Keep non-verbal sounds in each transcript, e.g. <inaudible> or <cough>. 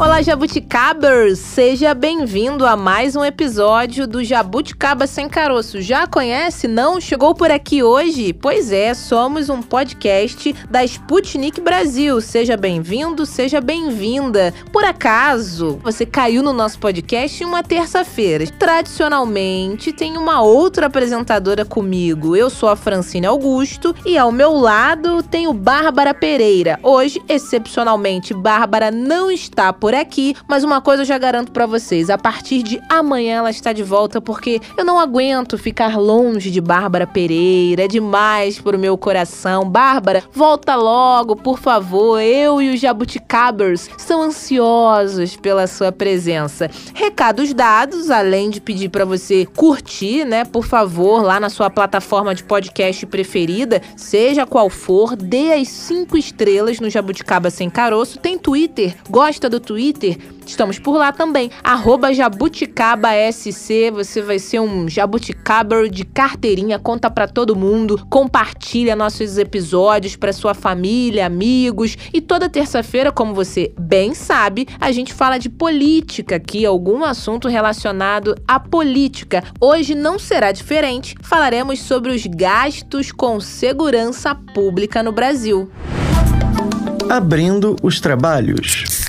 Olá, Jabuticabers! Seja bem-vindo a mais um episódio do Jabuticaba Sem Caroço. Já conhece? Não? Chegou por aqui hoje? Pois é, somos um podcast da Sputnik Brasil. Seja bem-vindo, seja bem-vinda. Por acaso, você caiu no nosso podcast em uma terça-feira. Tradicionalmente, tem uma outra apresentadora comigo. Eu sou a Francine Augusto e ao meu lado tenho Bárbara Pereira. Hoje, excepcionalmente, Bárbara não está por por aqui, mas uma coisa eu já garanto para vocês: a partir de amanhã ela está de volta porque eu não aguento ficar longe de Bárbara Pereira, é demais pro meu coração. Bárbara, volta logo, por favor. Eu e os Jabuticabers são ansiosos pela sua presença. Recados dados, além de pedir para você curtir, né, por favor, lá na sua plataforma de podcast preferida, seja qual for, dê as cinco estrelas no Jabuticaba Sem Caroço. Tem Twitter? Gosta do Twitter? Twitter, estamos por lá também. JabuticabaSC, você vai ser um jabuticaber de carteirinha, conta para todo mundo, compartilha nossos episódios para sua família, amigos. E toda terça-feira, como você bem sabe, a gente fala de política aqui, algum assunto relacionado à política. Hoje não será diferente, falaremos sobre os gastos com segurança pública no Brasil. Abrindo os trabalhos.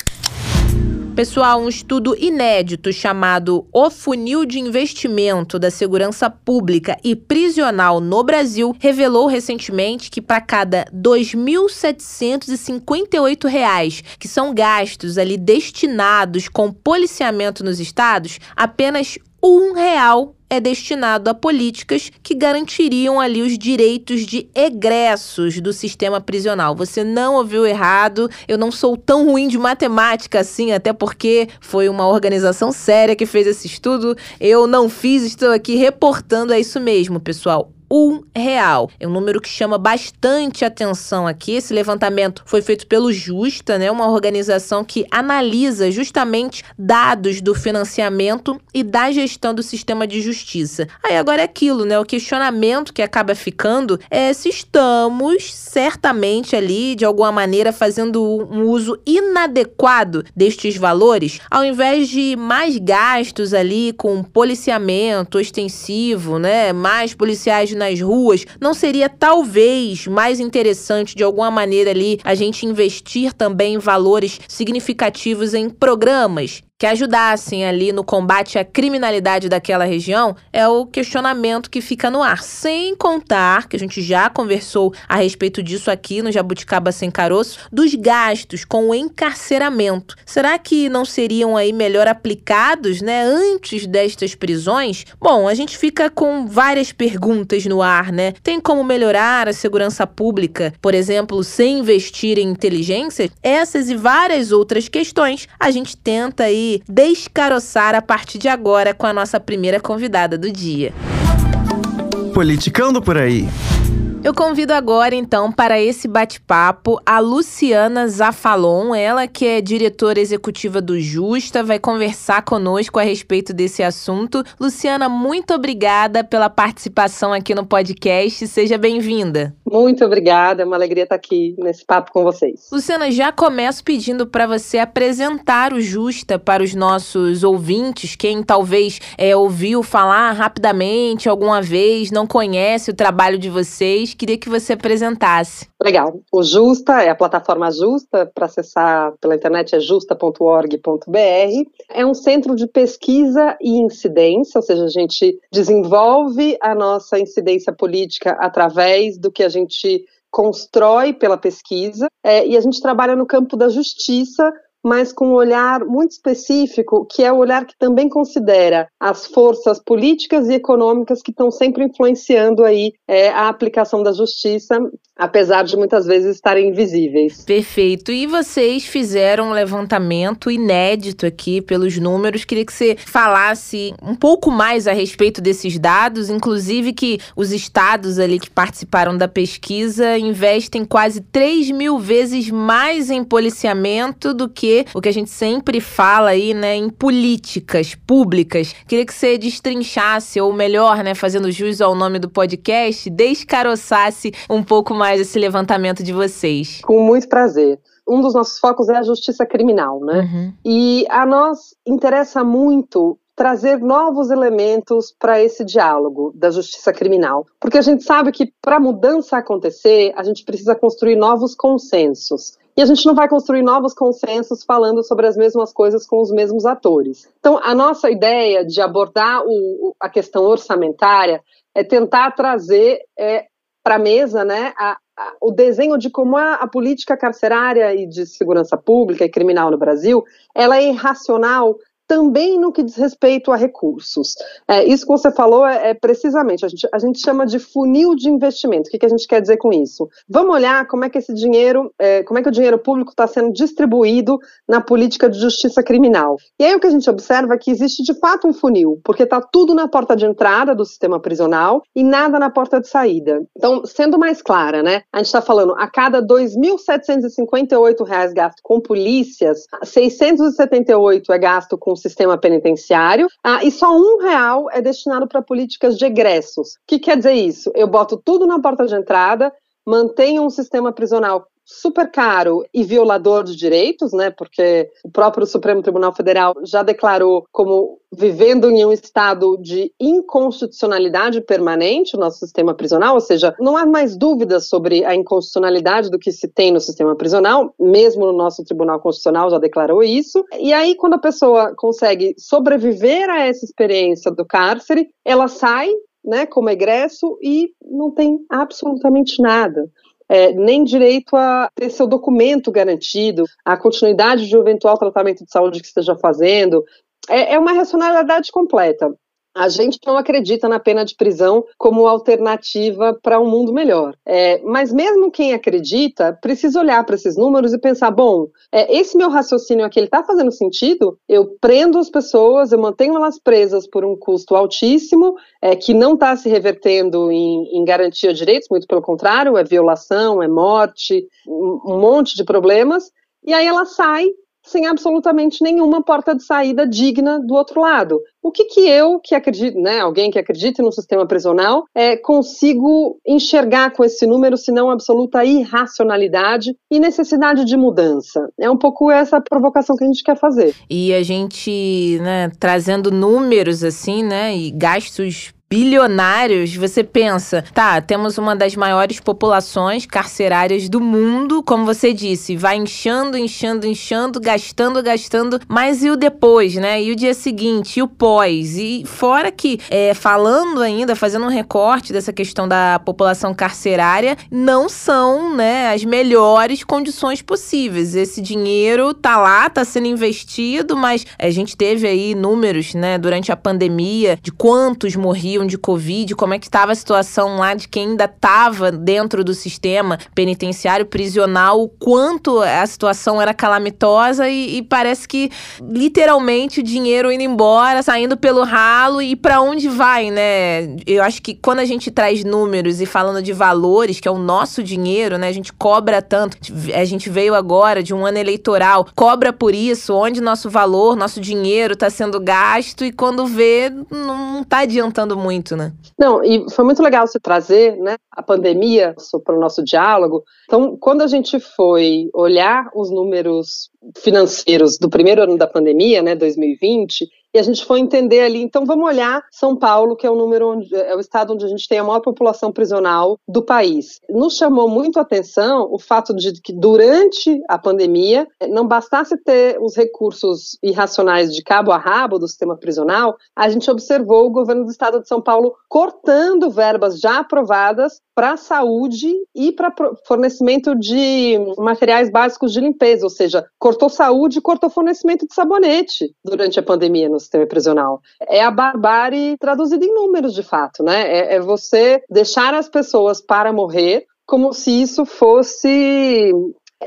Pessoal, um estudo inédito chamado O Funil de Investimento da Segurança Pública e Prisional no Brasil revelou recentemente que para cada R$ 2.758 que são gastos ali destinados com policiamento nos estados, apenas um real é destinado a políticas que garantiriam ali os direitos de egressos do sistema prisional. Você não ouviu errado, eu não sou tão ruim de matemática assim, até porque foi uma organização séria que fez esse estudo. Eu não fiz, estou aqui reportando, é isso mesmo, pessoal um real. É um número que chama bastante atenção aqui. Esse levantamento foi feito pelo Justa, né, uma organização que analisa justamente dados do financiamento e da gestão do sistema de justiça. Aí agora é aquilo, né? O questionamento que acaba ficando é se estamos certamente ali de alguma maneira fazendo um uso inadequado destes valores, ao invés de mais gastos ali com policiamento ostensivo, né, mais policiais nas ruas, não seria talvez mais interessante de alguma maneira ali a gente investir também valores significativos em programas que ajudassem ali no combate à criminalidade daquela região, é o questionamento que fica no ar. Sem contar, que a gente já conversou a respeito disso aqui no Jabuticaba Sem Caroço, dos gastos com o encarceramento. Será que não seriam aí melhor aplicados, né, antes destas prisões? Bom, a gente fica com várias perguntas no ar, né? Tem como melhorar a segurança pública, por exemplo, sem investir em inteligência? Essas e várias outras questões a gente tenta aí descaroçar a partir de agora com a nossa primeira convidada do dia. Politicando por aí. Eu convido agora, então, para esse bate-papo a Luciana Zafalon, ela que é diretora executiva do Justa, vai conversar conosco a respeito desse assunto. Luciana, muito obrigada pela participação aqui no podcast. Seja bem-vinda. Muito obrigada, é uma alegria estar aqui nesse papo com vocês. Luciana, já começo pedindo para você apresentar o Justa para os nossos ouvintes, quem talvez é, ouviu falar rapidamente alguma vez, não conhece o trabalho de vocês queria que você apresentasse. Legal. O Justa é a plataforma Justa, para acessar pela internet é justa.org.br. É um centro de pesquisa e incidência, ou seja, a gente desenvolve a nossa incidência política através do que a gente constrói pela pesquisa, é, e a gente trabalha no campo da justiça mas com um olhar muito específico, que é o olhar que também considera as forças políticas e econômicas que estão sempre influenciando aí é, a aplicação da justiça apesar de muitas vezes estarem invisíveis. Perfeito. E vocês fizeram um levantamento inédito aqui pelos números. Queria que você falasse um pouco mais a respeito desses dados, inclusive que os estados ali que participaram da pesquisa investem quase 3 mil vezes mais em policiamento do que o que a gente sempre fala aí, né, em políticas públicas. Queria que você destrinchasse, ou melhor, né, fazendo jus ao nome do podcast, descaroçasse um pouco mais esse levantamento de vocês. Com muito prazer um dos nossos focos é a justiça criminal, né? Uhum. E a nós interessa muito trazer novos elementos para esse diálogo da justiça criminal, porque a gente sabe que para a mudança acontecer, a gente precisa construir novos consensos. E a gente não vai construir novos consensos falando sobre as mesmas coisas com os mesmos atores. Então, a nossa ideia de abordar o, a questão orçamentária é tentar trazer é, para a mesa né, a, a, o desenho de como a, a, política carcerária e de segurança pública e criminal no Brasil ela é irracional também no que diz respeito a recursos. É, isso que você falou é, é, precisamente, a gente, a gente chama de funil de investimento. O que, que, a gente quer dizer com isso? Vamos olhar como é que esse dinheiro, é, como é que o dinheiro público está sendo distribuído na política de justiça criminal. E aí o que a gente observa é que existe de fato um funil, porque está tudo na porta de entrada do sistema prisional e nada na porta de saída. Então, sendo mais clara, né? A gente está falando a cada R$ 2.758 gasto com polícias, 678 é gasto com sistema penitenciário, ah, e só um real é destinado para políticas de egressos. O que quer dizer isso? Eu boto tudo na porta de entrada, mantenho um sistema prisional super caro e violador de direitos, né? Porque o próprio Supremo Tribunal Federal já declarou como vivendo em um estado de inconstitucionalidade permanente o nosso sistema prisional, ou seja, não há mais dúvidas sobre a inconstitucionalidade do que se tem no sistema prisional, mesmo no nosso Tribunal Constitucional já declarou isso. E aí quando a pessoa consegue sobreviver a essa experiência do cárcere, ela sai né, como egresso e não tem absolutamente nada é, nem direito a ter seu documento garantido, a continuidade de um eventual tratamento de saúde que esteja fazendo. É, é uma racionalidade completa. A gente não acredita na pena de prisão como alternativa para um mundo melhor. É, mas mesmo quem acredita precisa olhar para esses números e pensar: bom, é, esse meu raciocínio aqui está fazendo sentido? Eu prendo as pessoas, eu mantenho elas presas por um custo altíssimo, é, que não está se revertendo em, em garantia de direitos, muito pelo contrário, é violação, é morte, um, um monte de problemas. E aí ela sai sem absolutamente nenhuma porta de saída digna do outro lado. O que, que eu, que acredito, né, alguém que acredita no sistema prisional, é, consigo enxergar com esse número, se não absoluta irracionalidade e necessidade de mudança? É um pouco essa provocação que a gente quer fazer. E a gente, né, trazendo números assim, né, e gastos bilionários, você pensa, tá, temos uma das maiores populações carcerárias do mundo, como você disse, vai inchando, inchando, inchando, gastando, gastando, mas e o depois, né? E o dia seguinte, e o pós? E fora que, é, falando ainda, fazendo um recorte dessa questão da população carcerária, não são, né, as melhores condições possíveis. Esse dinheiro tá lá, tá sendo investido, mas a gente teve aí números, né, durante a pandemia de quantos morriam morriam de Covid, como é que estava a situação lá de quem ainda estava dentro do sistema penitenciário, prisional, o quanto a situação era calamitosa e, e parece que literalmente o dinheiro indo embora, saindo pelo ralo e para onde vai, né? Eu acho que quando a gente traz números e falando de valores, que é o nosso dinheiro, né? A gente cobra tanto. A gente veio agora de um ano eleitoral, cobra por isso, onde nosso valor, nosso dinheiro está sendo gasto e quando vê, não está adiantando muito muito, né? Não, e foi muito legal você trazer né, a pandemia para o nosso diálogo. Então, quando a gente foi olhar os números financeiros do primeiro ano da pandemia, né, 2020, e a gente foi entender ali, então vamos olhar São Paulo, que é o número onde, é o estado onde a gente tem a maior população prisional do país. Nos chamou muito a atenção o fato de que durante a pandemia não bastasse ter os recursos irracionais de cabo a rabo do sistema prisional, a gente observou o governo do estado de São Paulo cortando verbas já aprovadas para saúde e para fornecimento de materiais básicos de limpeza, ou seja, cortou saúde e cortou fornecimento de sabonete durante a pandemia sistema prisional. É a barbárie traduzida em números, de fato, né? É, é você deixar as pessoas para morrer como se isso fosse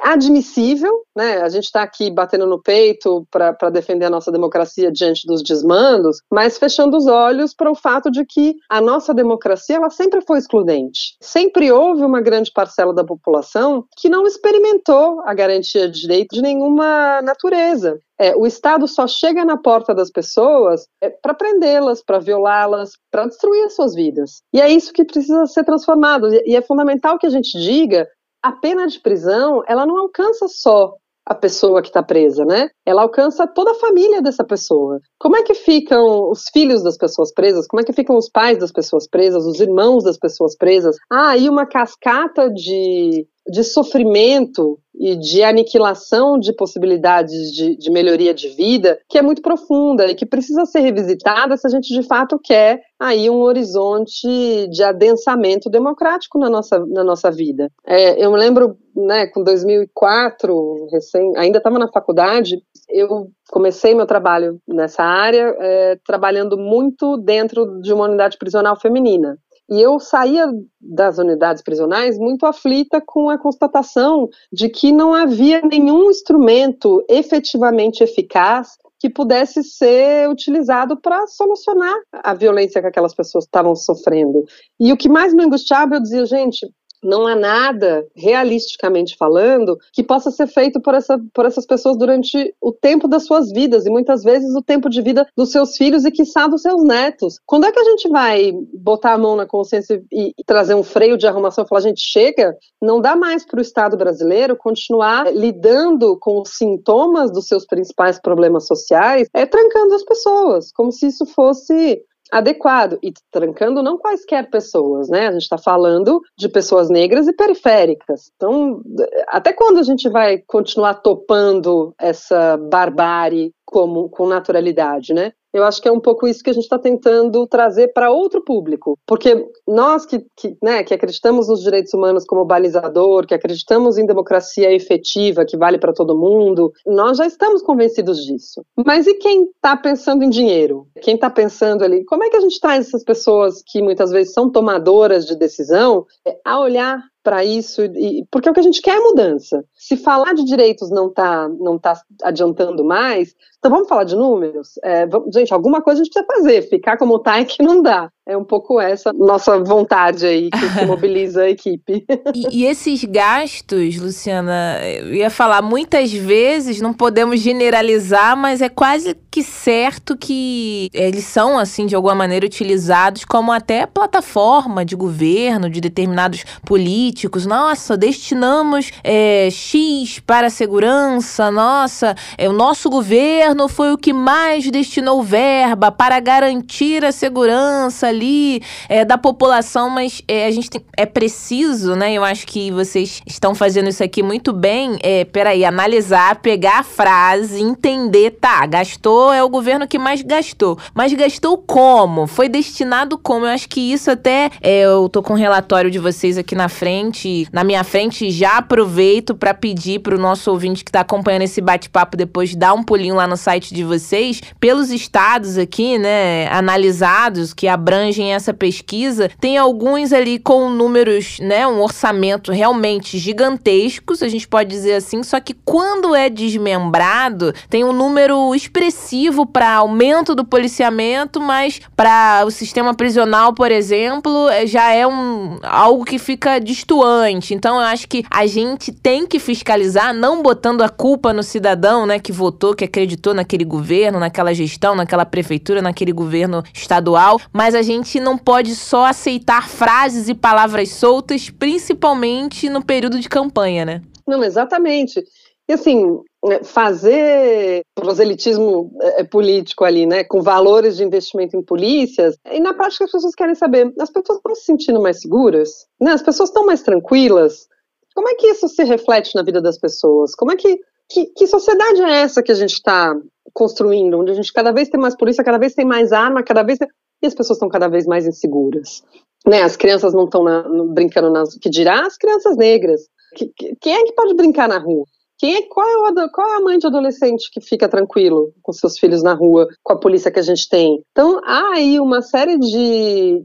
admissível, né? A gente está aqui batendo no peito para defender a nossa democracia diante dos desmandos, mas fechando os olhos para o fato de que a nossa democracia ela sempre foi excludente. Sempre houve uma grande parcela da população que não experimentou a garantia de direito de nenhuma natureza. É, o Estado só chega na porta das pessoas é, para prendê-las, para violá-las, para destruir as suas vidas. E é isso que precisa ser transformado. E é fundamental que a gente diga a pena de prisão, ela não alcança só a pessoa que está presa, né? Ela alcança toda a família dessa pessoa. Como é que ficam os filhos das pessoas presas? Como é que ficam os pais das pessoas presas? Os irmãos das pessoas presas? Ah, e uma cascata de de sofrimento e de aniquilação de possibilidades de, de, melhoria de vida que é muito profunda e que precisa ser revisitada se a gente de fato quer aí um horizonte de adensamento democrático na nossa, na nossa vida. É, eu me lembro, né, com 2004, recém, ainda estava na faculdade, eu comecei meu trabalho nessa área é, trabalhando muito dentro de uma unidade prisional feminina. E eu saía das unidades prisionais muito aflita com a constatação de que não havia nenhum instrumento efetivamente eficaz que pudesse ser utilizado para solucionar a violência que aquelas pessoas estavam sofrendo. E o que mais me angustiava, eu dizia, gente, não há nada, realisticamente falando, que possa ser feito por, essa, por essas pessoas durante o tempo das suas vidas, e muitas vezes o tempo de vida dos seus filhos e, quiçá, dos seus netos. Quando é que a gente vai botar a mão na consciência e, trazer um freio de arrumação e falar, gente, chega, não dá mais para o Estado brasileiro continuar lidando com os sintomas dos seus principais problemas sociais, é trancando as pessoas, como se isso fosse adequado e trancando não quaisquer pessoas, né? A gente está falando de pessoas negras e periféricas. Então, até quando a gente vai continuar topando essa barbárie como, com naturalidade, né? Eu acho que é um pouco isso que a gente está tentando trazer para outro público, porque nós que, que, né, que acreditamos nos direitos humanos como balizador, que acreditamos em democracia efetiva, que vale para todo mundo, nós já estamos convencidos disso. Mas e quem está pensando em dinheiro? Quem está pensando ali? Como é que a gente traz essas pessoas que muitas vezes são tomadoras de decisão é, a olhar para isso, e, porque o que a gente quer é mudança. Se falar de direitos não está não tá adiantando mais, então vamos falar de números? É, vamos, gente, alguma coisa a gente precisa fazer, ficar como está é que não dá. É um pouco essa nossa vontade aí que, <laughs> mobiliza a equipe. E, e, esses gastos, Luciana, eu ia falar muitas vezes, não podemos generalizar, mas é quase que certo que eles são, assim, de alguma maneira utilizados como até plataforma de governo, de determinados políticos. Nossa, destinamos é, X para a segurança, nossa, é, o nosso governo foi o que mais destinou verba para garantir a segurança ali é, da população, mas é, a gente tem, é preciso, né? Eu acho que vocês estão fazendo isso aqui muito bem. É, peraí, analisar, pegar a frase, entender, tá, gastou, é o governo que mais gastou. Mas gastou como? Foi destinado como? Eu acho que isso até. É, eu tô com o um relatório de vocês aqui na frente, na minha frente, já aproveito para pedir pro nosso ouvinte que tá acompanhando esse bate-papo depois dar um pulinho lá no site de vocês, pelos estados aqui, né, analisados, que abrangem abrangem essa pesquisa, tem alguns ali com números, né, um orçamento realmente gigantescos, a gente pode dizer assim, só que quando é desmembrado, tem um número expressivo para aumento do policiamento, mas para o sistema prisional, por exemplo, é, já é um algo que fica distoante. Então eu acho que a gente tem que fiscalizar, não botando a culpa no cidadão, né, que votou, que acreditou naquele governo, naquela gestão, naquela prefeitura, naquele governo estadual, mas a gente gente não pode só aceitar frases e palavras soltas, principalmente no período de campanha, né? Não, exatamente. E assim, é, fazer proselitismo é, é, político ali, né, com valores de investimento em polícias, e na prática as pessoas querem saber, as pessoas estão se sentindo mais seguras? Né? As pessoas estão mais tranquilas? Como é que isso se reflete na vida das pessoas? Como é que, que, que sociedade é essa que a gente está construindo, onde a gente cada vez tem mais polícia, cada vez tem mais arma, cada vez tem e as pessoas estão cada vez mais inseguras. Né, as crianças não estão brincando nas. que dirá as crianças negras? Que, que, quem é que pode brincar na rua? Quem é, qual, é o, qual é a mãe de adolescente que fica tranquilo com seus filhos na rua, com a polícia que a gente tem? Então, há aí uma série de.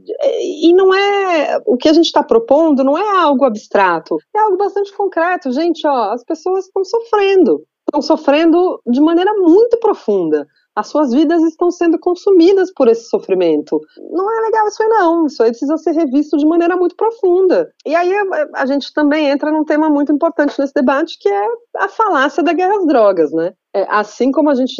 E não é. O que a gente está propondo não é algo abstrato, é algo bastante concreto. Gente, ó, as pessoas estão sofrendo. Estão sofrendo de maneira muito profunda as suas vidas estão sendo consumidas por esse sofrimento. Não é legal isso aí, não. Isso aí precisa ser revisto de maneira muito profunda. E aí a, a gente também entra num tema muito importante nesse debate, que é a falácia da guerra às drogas, né? É, assim como a gente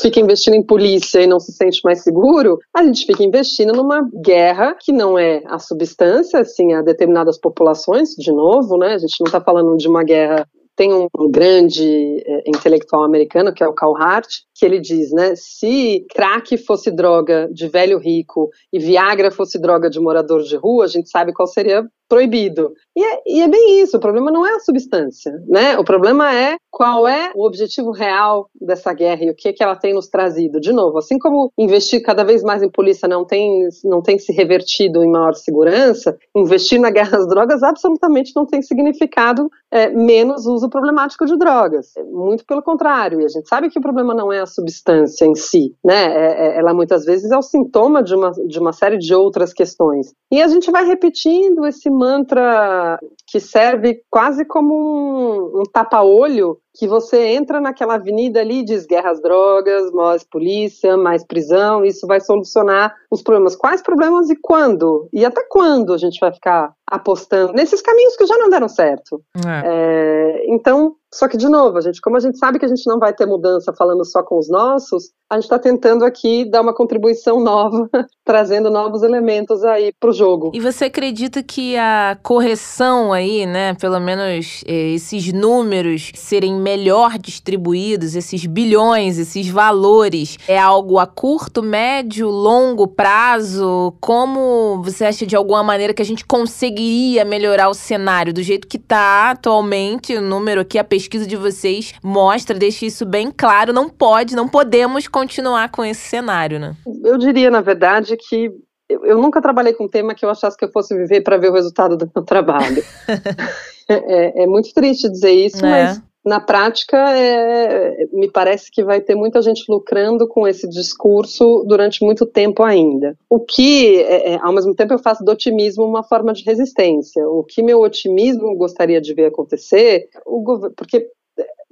fica investindo em polícia e não se sente mais seguro, a gente fica investindo numa guerra que não é a substância, assim, a determinadas populações, de novo, né? A gente não está falando de uma guerra tem um grande é, intelectual americano, que é o Carl Hart, que ele diz, né, se crack fosse droga de velho rico e Viagra fosse droga de morador de rua, a gente sabe qual seria proibido. E é, e é, bem isso, o problema não é a substância, né? O problema é qual é o objetivo real dessa guerra e o que, que ela tem nos trazido. De novo, assim como investir cada vez mais em polícia não tem, não tem se revertido em maior segurança, investir na guerra às drogas absolutamente não tem significado é, menos uso problemático de drogas. Muito pelo contrário, e a gente sabe que o problema não é a substância em si, né? É, é, ela muitas vezes é o sintoma de uma, de uma série de outras questões. E a gente vai repetindo esse mantra que serve quase como um, um tapa-olho que você entra naquela avenida ali e diz guerra às drogas, mais polícia, mais prisão, isso vai solucionar os problemas. Quais problemas e quando? E até quando a gente vai ficar apostando nesses caminhos que já não deram certo? É. É, então, só que, de novo, a gente, como a gente sabe que a gente não vai ter mudança falando só com os nossos, a gente está tentando aqui dar uma contribuição nova, <laughs> trazendo novos elementos aí para o jogo. E você acredita que a correção aí, né, pelo menos eh, esses números serem melhor distribuídos, esses bilhões, esses valores, é algo a curto, médio, longo prazo? Como você acha de alguma maneira que a gente conseguiria melhorar o cenário do jeito que está atualmente? O número aqui, a pesquisa de vocês mostra, deixa isso bem claro. Não pode, não podemos continuar com esse cenário, né? Eu diria, na verdade, que eu, nunca trabalhei com um tema que eu achasse que eu fosse viver para ver o resultado do meu trabalho. <laughs> é, é, muito triste dizer isso, é. mas na prática, é, me parece que vai ter muita gente lucrando com esse discurso durante muito tempo ainda. O que, é, é ao mesmo tempo, eu faço do otimismo uma forma de resistência. O que meu otimismo gostaria de ver acontecer, porque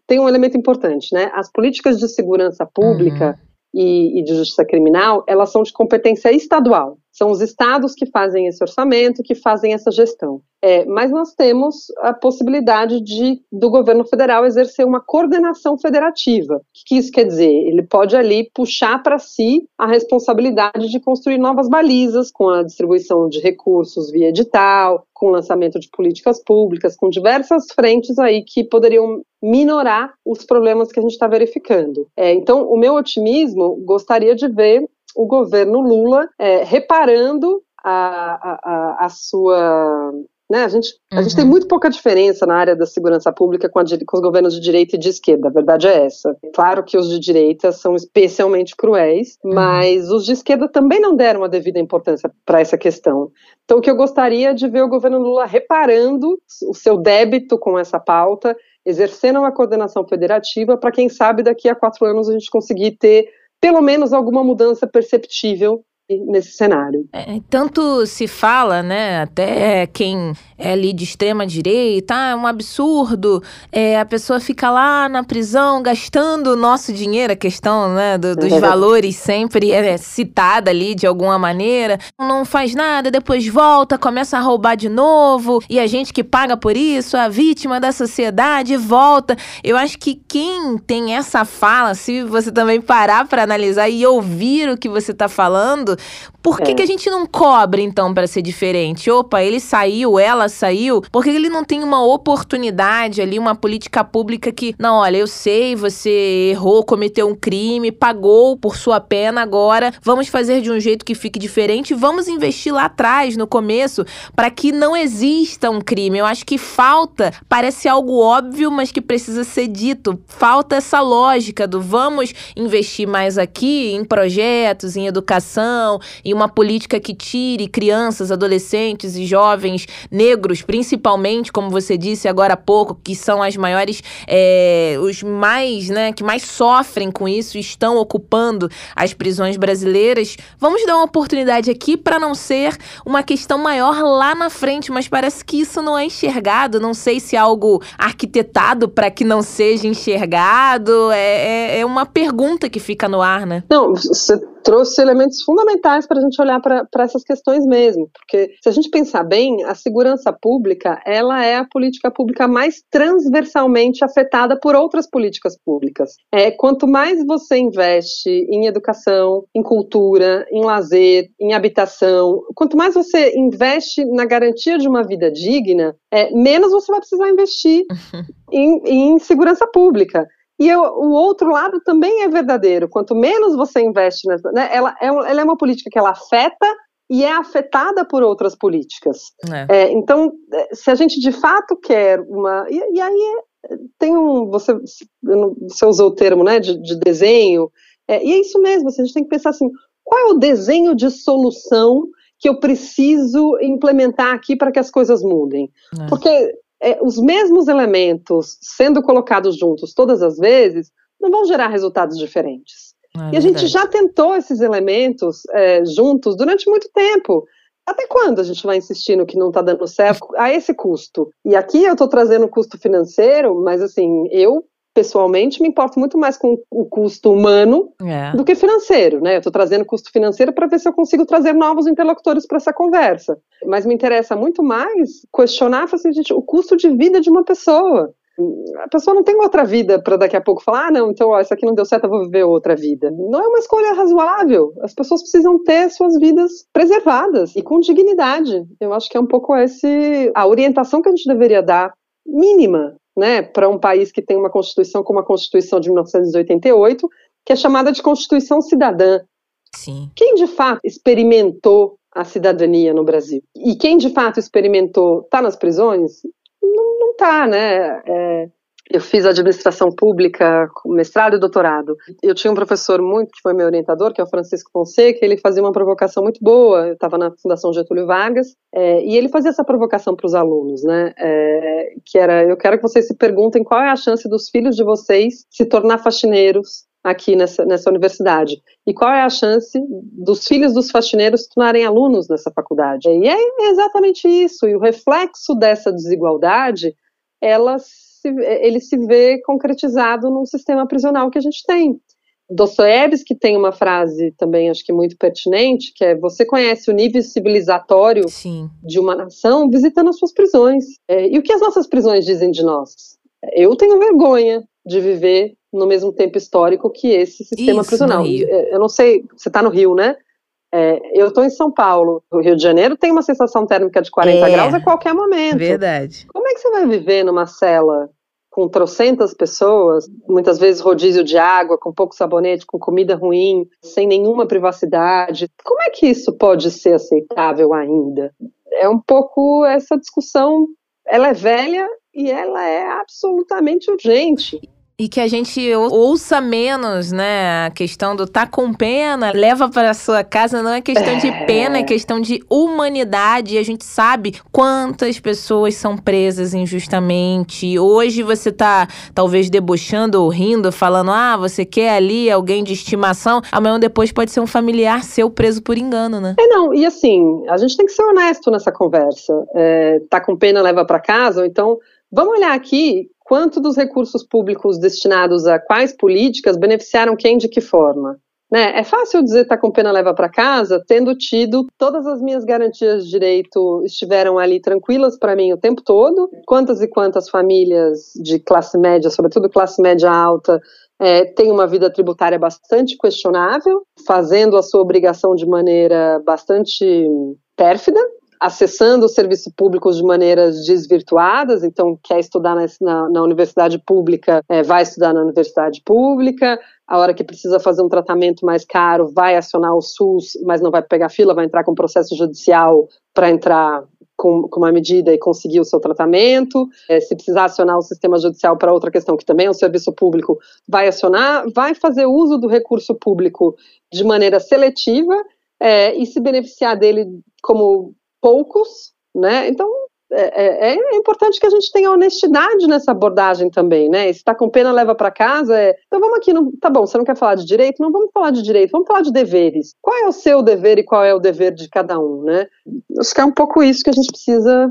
tem um elemento importante, né? As políticas de segurança pública uhum. e, e de justiça criminal, elas são de competência estadual. São os estados que fazem esse orçamento, que fazem essa gestão. É, mas nós temos a possibilidade de, do governo federal exercer uma coordenação federativa. O que, que isso quer dizer? Ele pode ali puxar para si a responsabilidade de construir novas balizas com a distribuição de recursos via edital, com o lançamento de políticas públicas, com diversas frentes aí que poderiam minorar os problemas que a gente está verificando. É, então, o meu otimismo gostaria de ver o governo Lula é, reparando a, a, a sua né, a, gente, a gente tem uhum. muito pouca diferença na área da segurança pública com, a, com, os governos de direita e de esquerda, a verdade é essa. Claro que os de direita são especialmente cruéis, uhum. mas os de esquerda também não deram a devida importância para essa questão. Então, o que eu gostaria de ver o governo Lula reparando o seu débito com essa pauta, exercendo uma coordenação federativa, para quem sabe daqui a quatro anos a gente conseguir ter pelo menos alguma mudança perceptível nesse cenário. É, tanto se fala, né, até quem é ali de extrema direita, ah, é um absurdo, é, a pessoa fica lá na prisão gastando o nosso dinheiro, a questão, né, do, dos <laughs> valores sempre é citada ali de alguma maneira, não faz nada, depois volta, começa a roubar de novo, e a gente que paga por isso, a vítima da sociedade, volta. Eu acho que quem tem essa fala, se você também parar para analisar e ouvir o que você está falando, por que, é. que a gente não cobra, então, para ser diferente? Opa, ele saiu, ela saiu. Por que ele não tem uma oportunidade ali, uma política pública que, não, olha, eu sei, você errou, cometeu um crime, pagou por sua pena agora, vamos fazer de um jeito que fique diferente, vamos investir lá atrás, no começo, para que não exista um crime. Eu acho que falta, parece algo óbvio, mas que precisa ser dito. Falta essa lógica do vamos investir mais aqui em projetos, em educação educação e uma política que tire crianças, adolescentes e jovens negros, principalmente, como você disse agora há pouco, que são as maiores, é, os mais, né, que mais sofrem com isso, estão ocupando as prisões brasileiras. Vamos dar uma oportunidade aqui para não ser uma questão maior lá na frente, mas parece que isso não é enxergado. Não sei se é algo arquitetado para que não seja enxergado. É, é, é uma pergunta que fica no ar, né? Não, você trouxe elementos fundamentais para a gente olhar para essas questões mesmo, porque se a gente pensar bem, a segurança pública ela é a política pública mais transversalmente afetada por outras políticas públicas. É quanto mais você investe em educação, em cultura, em lazer, em habitação, quanto mais você investe na garantia de uma vida digna, é, menos você vai precisar investir <laughs> em, em segurança pública. E eu, o outro lado também é verdadeiro. Quanto menos você investe nessa. Né, ela, é, ela é uma política que ela afeta e é afetada por outras políticas. É. É, então, é, se a gente de fato quer uma. E, e aí é, tem um. Você, você usou o termo né, de, de desenho. É, e é isso mesmo, assim, a gente tem que pensar assim: qual é o desenho de solução que eu preciso implementar aqui para que as coisas mudem? É. Porque é, os mesmos elementos sendo colocados juntos todas as vezes não vão gerar resultados diferentes. É e a gente já tentou esses elementos é, juntos durante muito tempo. Até quando a gente vai insistir no que não está dando certo a esse custo? E aqui eu estou trazendo o custo financeiro, mas assim, eu pessoalmente, me importo muito mais com o custo humano é. do que financeiro, né? Eu estou trazendo custo financeiro para ver se eu consigo trazer novos interlocutores para essa conversa. Mas me interessa muito mais questionar assim, gente, o custo de vida de uma pessoa. A pessoa não tem outra vida para daqui a pouco falar, ah, não, então, ó, isso aqui não deu certo, eu vou viver outra vida. Não é uma escolha razoável. As pessoas precisam ter suas vidas preservadas e com dignidade. Eu acho que é um pouco esse a orientação que a gente deveria dar mínima né, para um país que tem uma Constituição como a Constituição de 1988, que é chamada de Constituição Cidadã. Sim. Quem de fato experimentou a cidadania no Brasil? E quem de fato experimentou está nas prisões? Não está, né? É, eu fiz administração pública, mestrado e doutorado. Eu tinha um professor muito que foi meu orientador, que é o Francisco Fonseca, ele fazia uma provocação muito boa. Eu estava na Fundação Getúlio Vargas é, e ele fazia essa provocação para os alunos, né? É, que era: eu quero que vocês se perguntem qual é a chance dos filhos de vocês se tornar faxineiros aqui nessa, nessa universidade? E qual é a chance dos filhos dos faxineiros se tornarem alunos nessa faculdade? E é exatamente isso. E o reflexo dessa desigualdade, elas se, ele se vê concretizado num sistema prisional que a gente tem. Dostoiévski tem uma frase também, acho que muito pertinente, que é: você conhece o nível civilizatório Sim. de uma nação visitando as suas prisões. É, e o que as nossas prisões dizem de nós? Eu tenho vergonha de viver no mesmo tempo histórico que esse sistema Isso, prisional. É, eu não sei, você está no Rio, né? É, eu estou em São Paulo, o Rio de Janeiro tem uma sensação térmica de 40 é, graus a qualquer momento. Verdade. Como é que você vai viver numa cela com trocentas pessoas, muitas vezes rodízio de água, com pouco sabonete, com comida ruim, sem nenhuma privacidade? Como é que isso pode ser aceitável ainda? É um pouco essa discussão, ela é velha e ela é absolutamente urgente. E que a gente ouça menos, né? A questão do tá com pena, leva para sua casa, não é questão de pena, é questão de humanidade. E a gente sabe quantas pessoas são presas injustamente. Hoje você tá talvez debochando ou rindo, falando, ah, você quer ali alguém de estimação. Amanhã depois pode ser um familiar seu preso por engano, né? É, não, e assim, a gente tem que ser honesto nessa conversa. É, tá com pena, leva para casa, ou então. Vamos olhar aqui quanto dos recursos públicos destinados a quais políticas beneficiaram quem de que forma. Né? É fácil dizer tá com pena leva para casa, tendo tido todas as minhas garantias de direito estiveram ali tranquilas para mim o tempo todo. Quantas e quantas famílias de classe média, sobretudo classe média alta, é, têm uma vida tributária bastante questionável, fazendo a sua obrigação de maneira bastante pérfida, acessando os serviços públicos de maneiras desvirtuadas, então quer estudar na, na universidade pública, é, vai estudar na universidade pública, a hora que precisa fazer um tratamento mais caro, vai acionar o SUS, mas não vai pegar fila, vai entrar com processo judicial para entrar com, com, uma medida e conseguir o seu tratamento. É, se precisar acionar o sistema judicial para outra questão, que também é um serviço público, vai acionar, vai fazer uso do recurso público de maneira seletiva é, e se beneficiar dele como poucos, né? Então é, é, é, importante que a gente tenha honestidade nessa abordagem também, né? Se está com pena, leva para casa. É... Então vamos aqui, não... tá bom, você não quer falar de direito? Não vamos falar de direito, vamos falar de deveres. Qual é o seu dever e qual é o dever de cada um, né? Acho que é um pouco isso que a gente precisa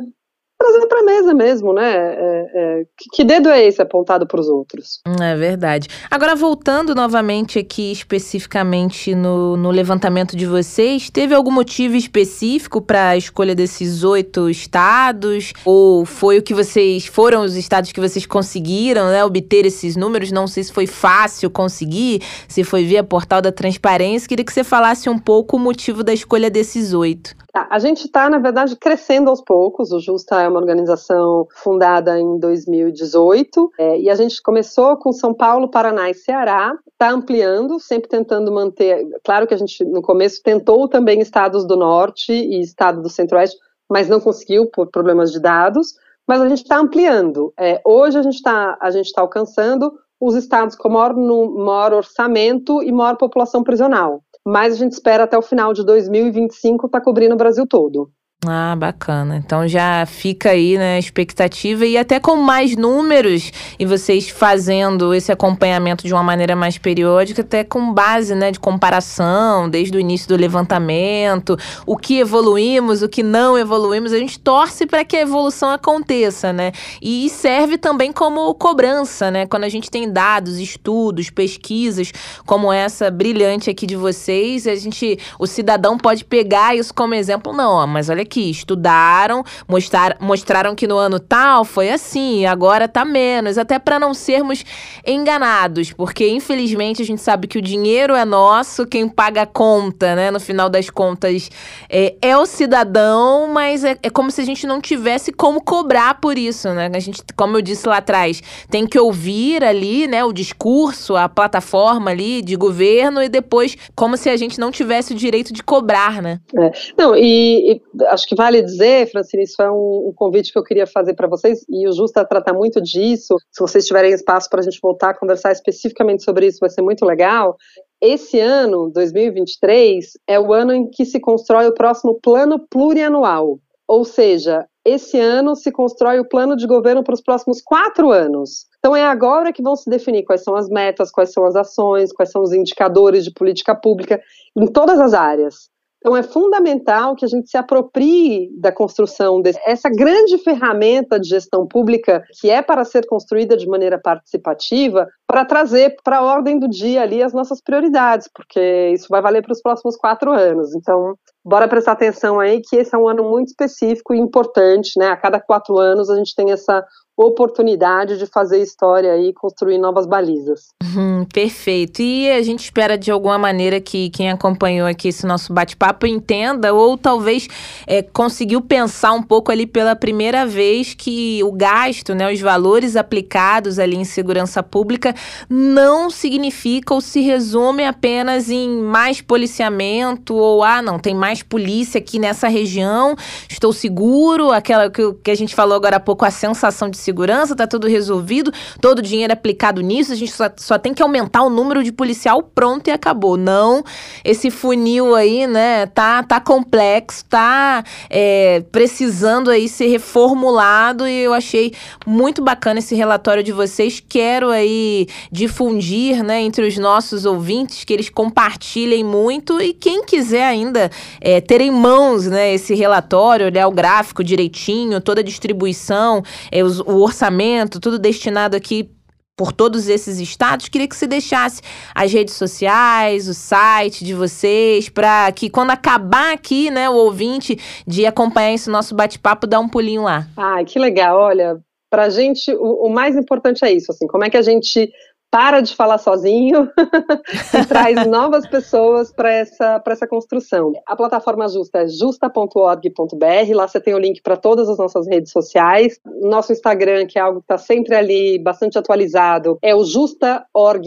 trazer para a mesa mesmo, né? É, é, que dedo é esse apontado para os outros? É verdade. Agora, voltando novamente aqui especificamente no, no levantamento de vocês, teve algum motivo específico para a escolha desses oito estados? Ou foi o que vocês. foram os estados que vocês conseguiram né, obter esses números? Não sei se foi fácil conseguir, se foi via portal da transparência. Queria que você falasse um pouco o motivo da escolha desses oito. A gente está, na verdade, crescendo aos poucos. O Justa é uma organização fundada em 2018 é, e a gente começou com São Paulo, Paraná e Ceará. Está ampliando, sempre tentando manter. Claro que a gente, no começo, tentou também estados do Norte e estado do Centro-Oeste, mas não conseguiu por problemas de dados. Mas a gente está ampliando. É, hoje a gente está tá alcançando os estados com maior, no, maior orçamento e maior população prisional mas a gente espera até o final de 2025 estar tá cobrindo o Brasil todo. Ah, bacana. Então já fica aí, né, a expectativa e até com mais números e vocês fazendo esse acompanhamento de uma maneira mais periódica, até com base, né, de comparação, desde o início do levantamento, o que evoluímos, o que não evoluímos, a gente torce para que a evolução aconteça, né? E serve também como cobrança, né? Quando a gente tem dados, estudos, pesquisas como essa brilhante aqui de vocês, a gente, o cidadão pode pegar isso como exemplo, não, mas olha estudaram, mostrar, mostraram que no ano tal foi assim, agora tá menos, até para não sermos enganados, porque infelizmente a gente sabe que o dinheiro é nosso, quem paga a conta, né, no final das contas, é, é o cidadão, mas é, é como se a gente não tivesse como cobrar por isso, né? A gente, como eu disse lá atrás, tem que ouvir ali, né, o discurso, a plataforma ali de governo e depois como se a gente não tivesse o direito de cobrar, né? É. Não, e, e acho que vale dizer, Francine, isso é um, um convite que eu queria fazer para vocês, e o Justa trata muito disso. Se vocês tiverem espaço para a gente voltar a conversar especificamente sobre isso, vai ser muito legal. Esse ano, 2023, é o ano em que se constrói o próximo plano plurianual. Ou seja, esse ano se constrói o plano de governo para os próximos quatro anos. Então é agora que vão se definir quais são as metas, quais são as ações, quais são os indicadores de política pública em todas as áreas. Então, é fundamental que a gente se aproprie da construção dessa grande ferramenta de gestão pública que é para ser construída de maneira participativa, para trazer para a ordem do dia ali as nossas prioridades, porque isso vai valer para os próximos quatro anos. Então, bora prestar atenção aí que esse é um ano muito específico e importante, né? A cada quatro anos a gente tem essa oportunidade de fazer história e construir novas balizas. Hum, perfeito. E a gente espera de alguma maneira que quem acompanhou aqui esse nosso bate-papo entenda ou talvez é, conseguiu pensar um pouco ali pela primeira vez que o gasto, né, os valores aplicados ali em segurança pública não significa ou se resume apenas em mais policiamento ou ah, não, tem mais polícia aqui nessa região, estou seguro, aquela que, que a gente falou agora há pouco, a sensação de segurança, tá tudo resolvido, todo o dinheiro aplicado nisso, a gente só, só tem que aumentar o número de policial, pronto e acabou. Não, esse funil aí, né, tá, tá complexo, tá é, precisando aí ser reformulado e eu achei muito bacana esse relatório de vocês. Quero aí difundir, né, entre os nossos ouvintes, que eles compartilhem muito e quem quiser ainda é, ter em mãos, né, esse relatório, olhar o gráfico direitinho, toda a distribuição, é, os, o orçamento, tudo destinado aqui por todos esses estados, queria que você deixasse as redes sociais, o site de vocês, para que quando acabar aqui, né, o ouvinte de acompanhar esse nosso bate-papo, dá um pulinho lá. Ah, que legal. Olha, para a gente, o, o, mais importante é isso, assim, como é que a gente para de falar sozinho <laughs> e traz <laughs> novas pessoas para essa, essa construção. A plataforma Justa é justa.org.br, lá você tem o link para todas as nossas redes sociais. Nosso Instagram, que é algo que está sempre ali, bastante atualizado, é o justa.org.br.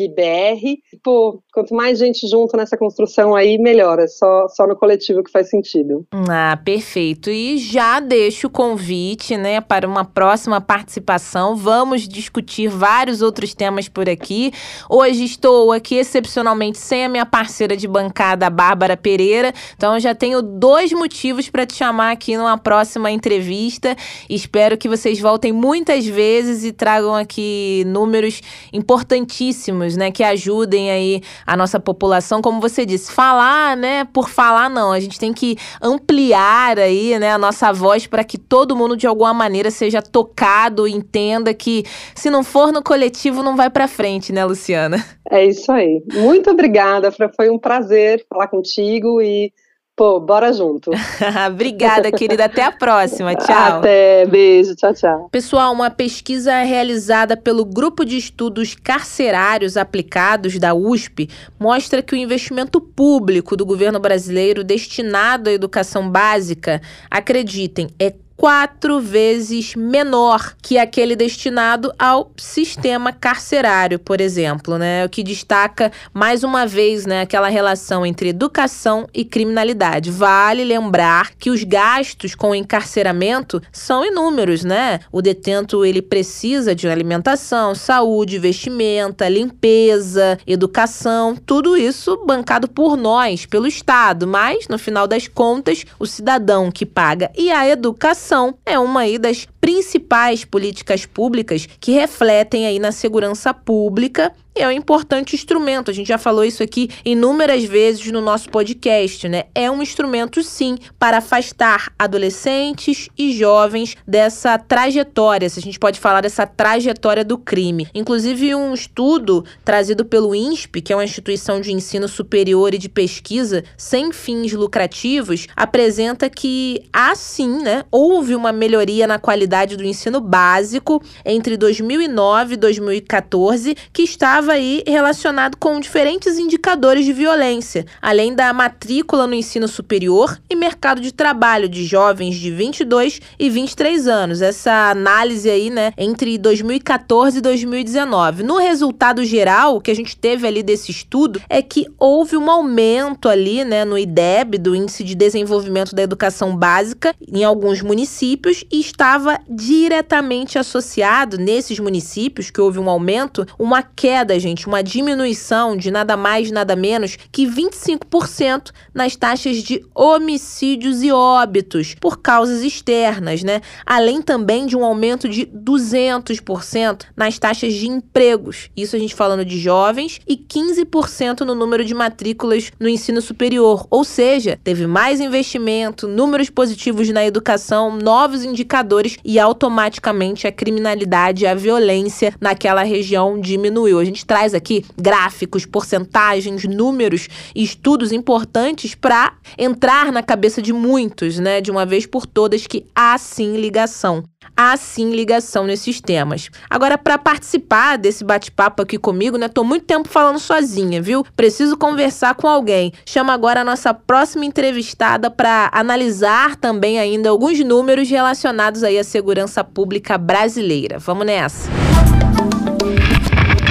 Pô, quanto mais gente junto nessa construção aí, melhor. É só, só no coletivo que faz sentido. Ah, perfeito. E já deixo o convite, né, para uma próxima participação. Vamos discutir vários outros temas por aqui aqui. Hoje estou aqui excepcionalmente sem a minha parceira de bancada, Bárbara Pereira. Então já tenho dois motivos para te chamar aqui numa próxima entrevista. Espero que vocês voltem muitas vezes e tragam aqui números importantíssimos, né, que ajudem aí a nossa população, como você disse, falar, né, por falar não. A gente tem que ampliar aí, né, a nossa voz para que todo mundo de alguma maneira seja tocado, entenda que se não for no coletivo não vai para frente, né, Luciana? É isso aí. Muito obrigada, foi um prazer falar contigo e Pô, bora junto. <laughs> Obrigada, querida. Até a próxima. Tchau. Até. Beijo. Tchau, tchau. Pessoal, uma pesquisa realizada pelo Grupo de Estudos Carcerários Aplicados da USP mostra que o investimento público do governo brasileiro destinado à educação básica, acreditem, é quatro vezes menor que aquele destinado ao sistema carcerário, por exemplo, né? O que destaca mais uma vez, né, aquela relação entre educação e criminalidade. Vale lembrar que os gastos com encarceramento são inúmeros, né? O detento ele precisa de alimentação, saúde, vestimenta, limpeza, educação, tudo isso bancado por nós, pelo Estado, mas no final das contas, o cidadão que paga e a educação é uma aí das principais políticas públicas que refletem aí na segurança pública é um importante instrumento. A gente já falou isso aqui inúmeras vezes no nosso podcast, né? É um instrumento, sim, para afastar adolescentes e jovens dessa trajetória, se a gente pode falar dessa trajetória do crime. Inclusive, um estudo trazido pelo INSP, que é uma instituição de ensino superior e de pesquisa sem fins lucrativos, apresenta que há sim, né? Houve uma melhoria na qualidade do ensino básico entre 2009 e 2014, que estava relacionado com diferentes indicadores de violência, além da matrícula no ensino superior e mercado de trabalho de jovens de 22 e 23 anos. Essa análise aí, né, entre 2014 e 2019. No resultado geral, o que a gente teve ali desse estudo é que houve um aumento ali, né, no IDEB, do Índice de Desenvolvimento da Educação Básica, em alguns municípios e estava diretamente associado nesses municípios que houve um aumento, uma queda gente, uma diminuição de nada mais, nada menos que 25% nas taxas de homicídios e óbitos por causas externas, né? Além também de um aumento de 200% nas taxas de empregos. Isso a gente falando de jovens e 15% no número de matrículas no ensino superior. Ou seja, teve mais investimento, números positivos na educação, novos indicadores e automaticamente a criminalidade e a violência naquela região diminuiu. A gente traz aqui gráficos, porcentagens, números e estudos importantes para entrar na cabeça de muitos, né, de uma vez por todas, que há sim ligação. Há sim ligação nesses temas. Agora, para participar desse bate-papo aqui comigo, né? Tô muito tempo falando sozinha, viu? Preciso conversar com alguém. Chama agora a nossa próxima entrevistada para analisar também ainda alguns números relacionados aí à segurança pública brasileira. Vamos nessa.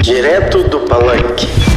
Direto do Palanque.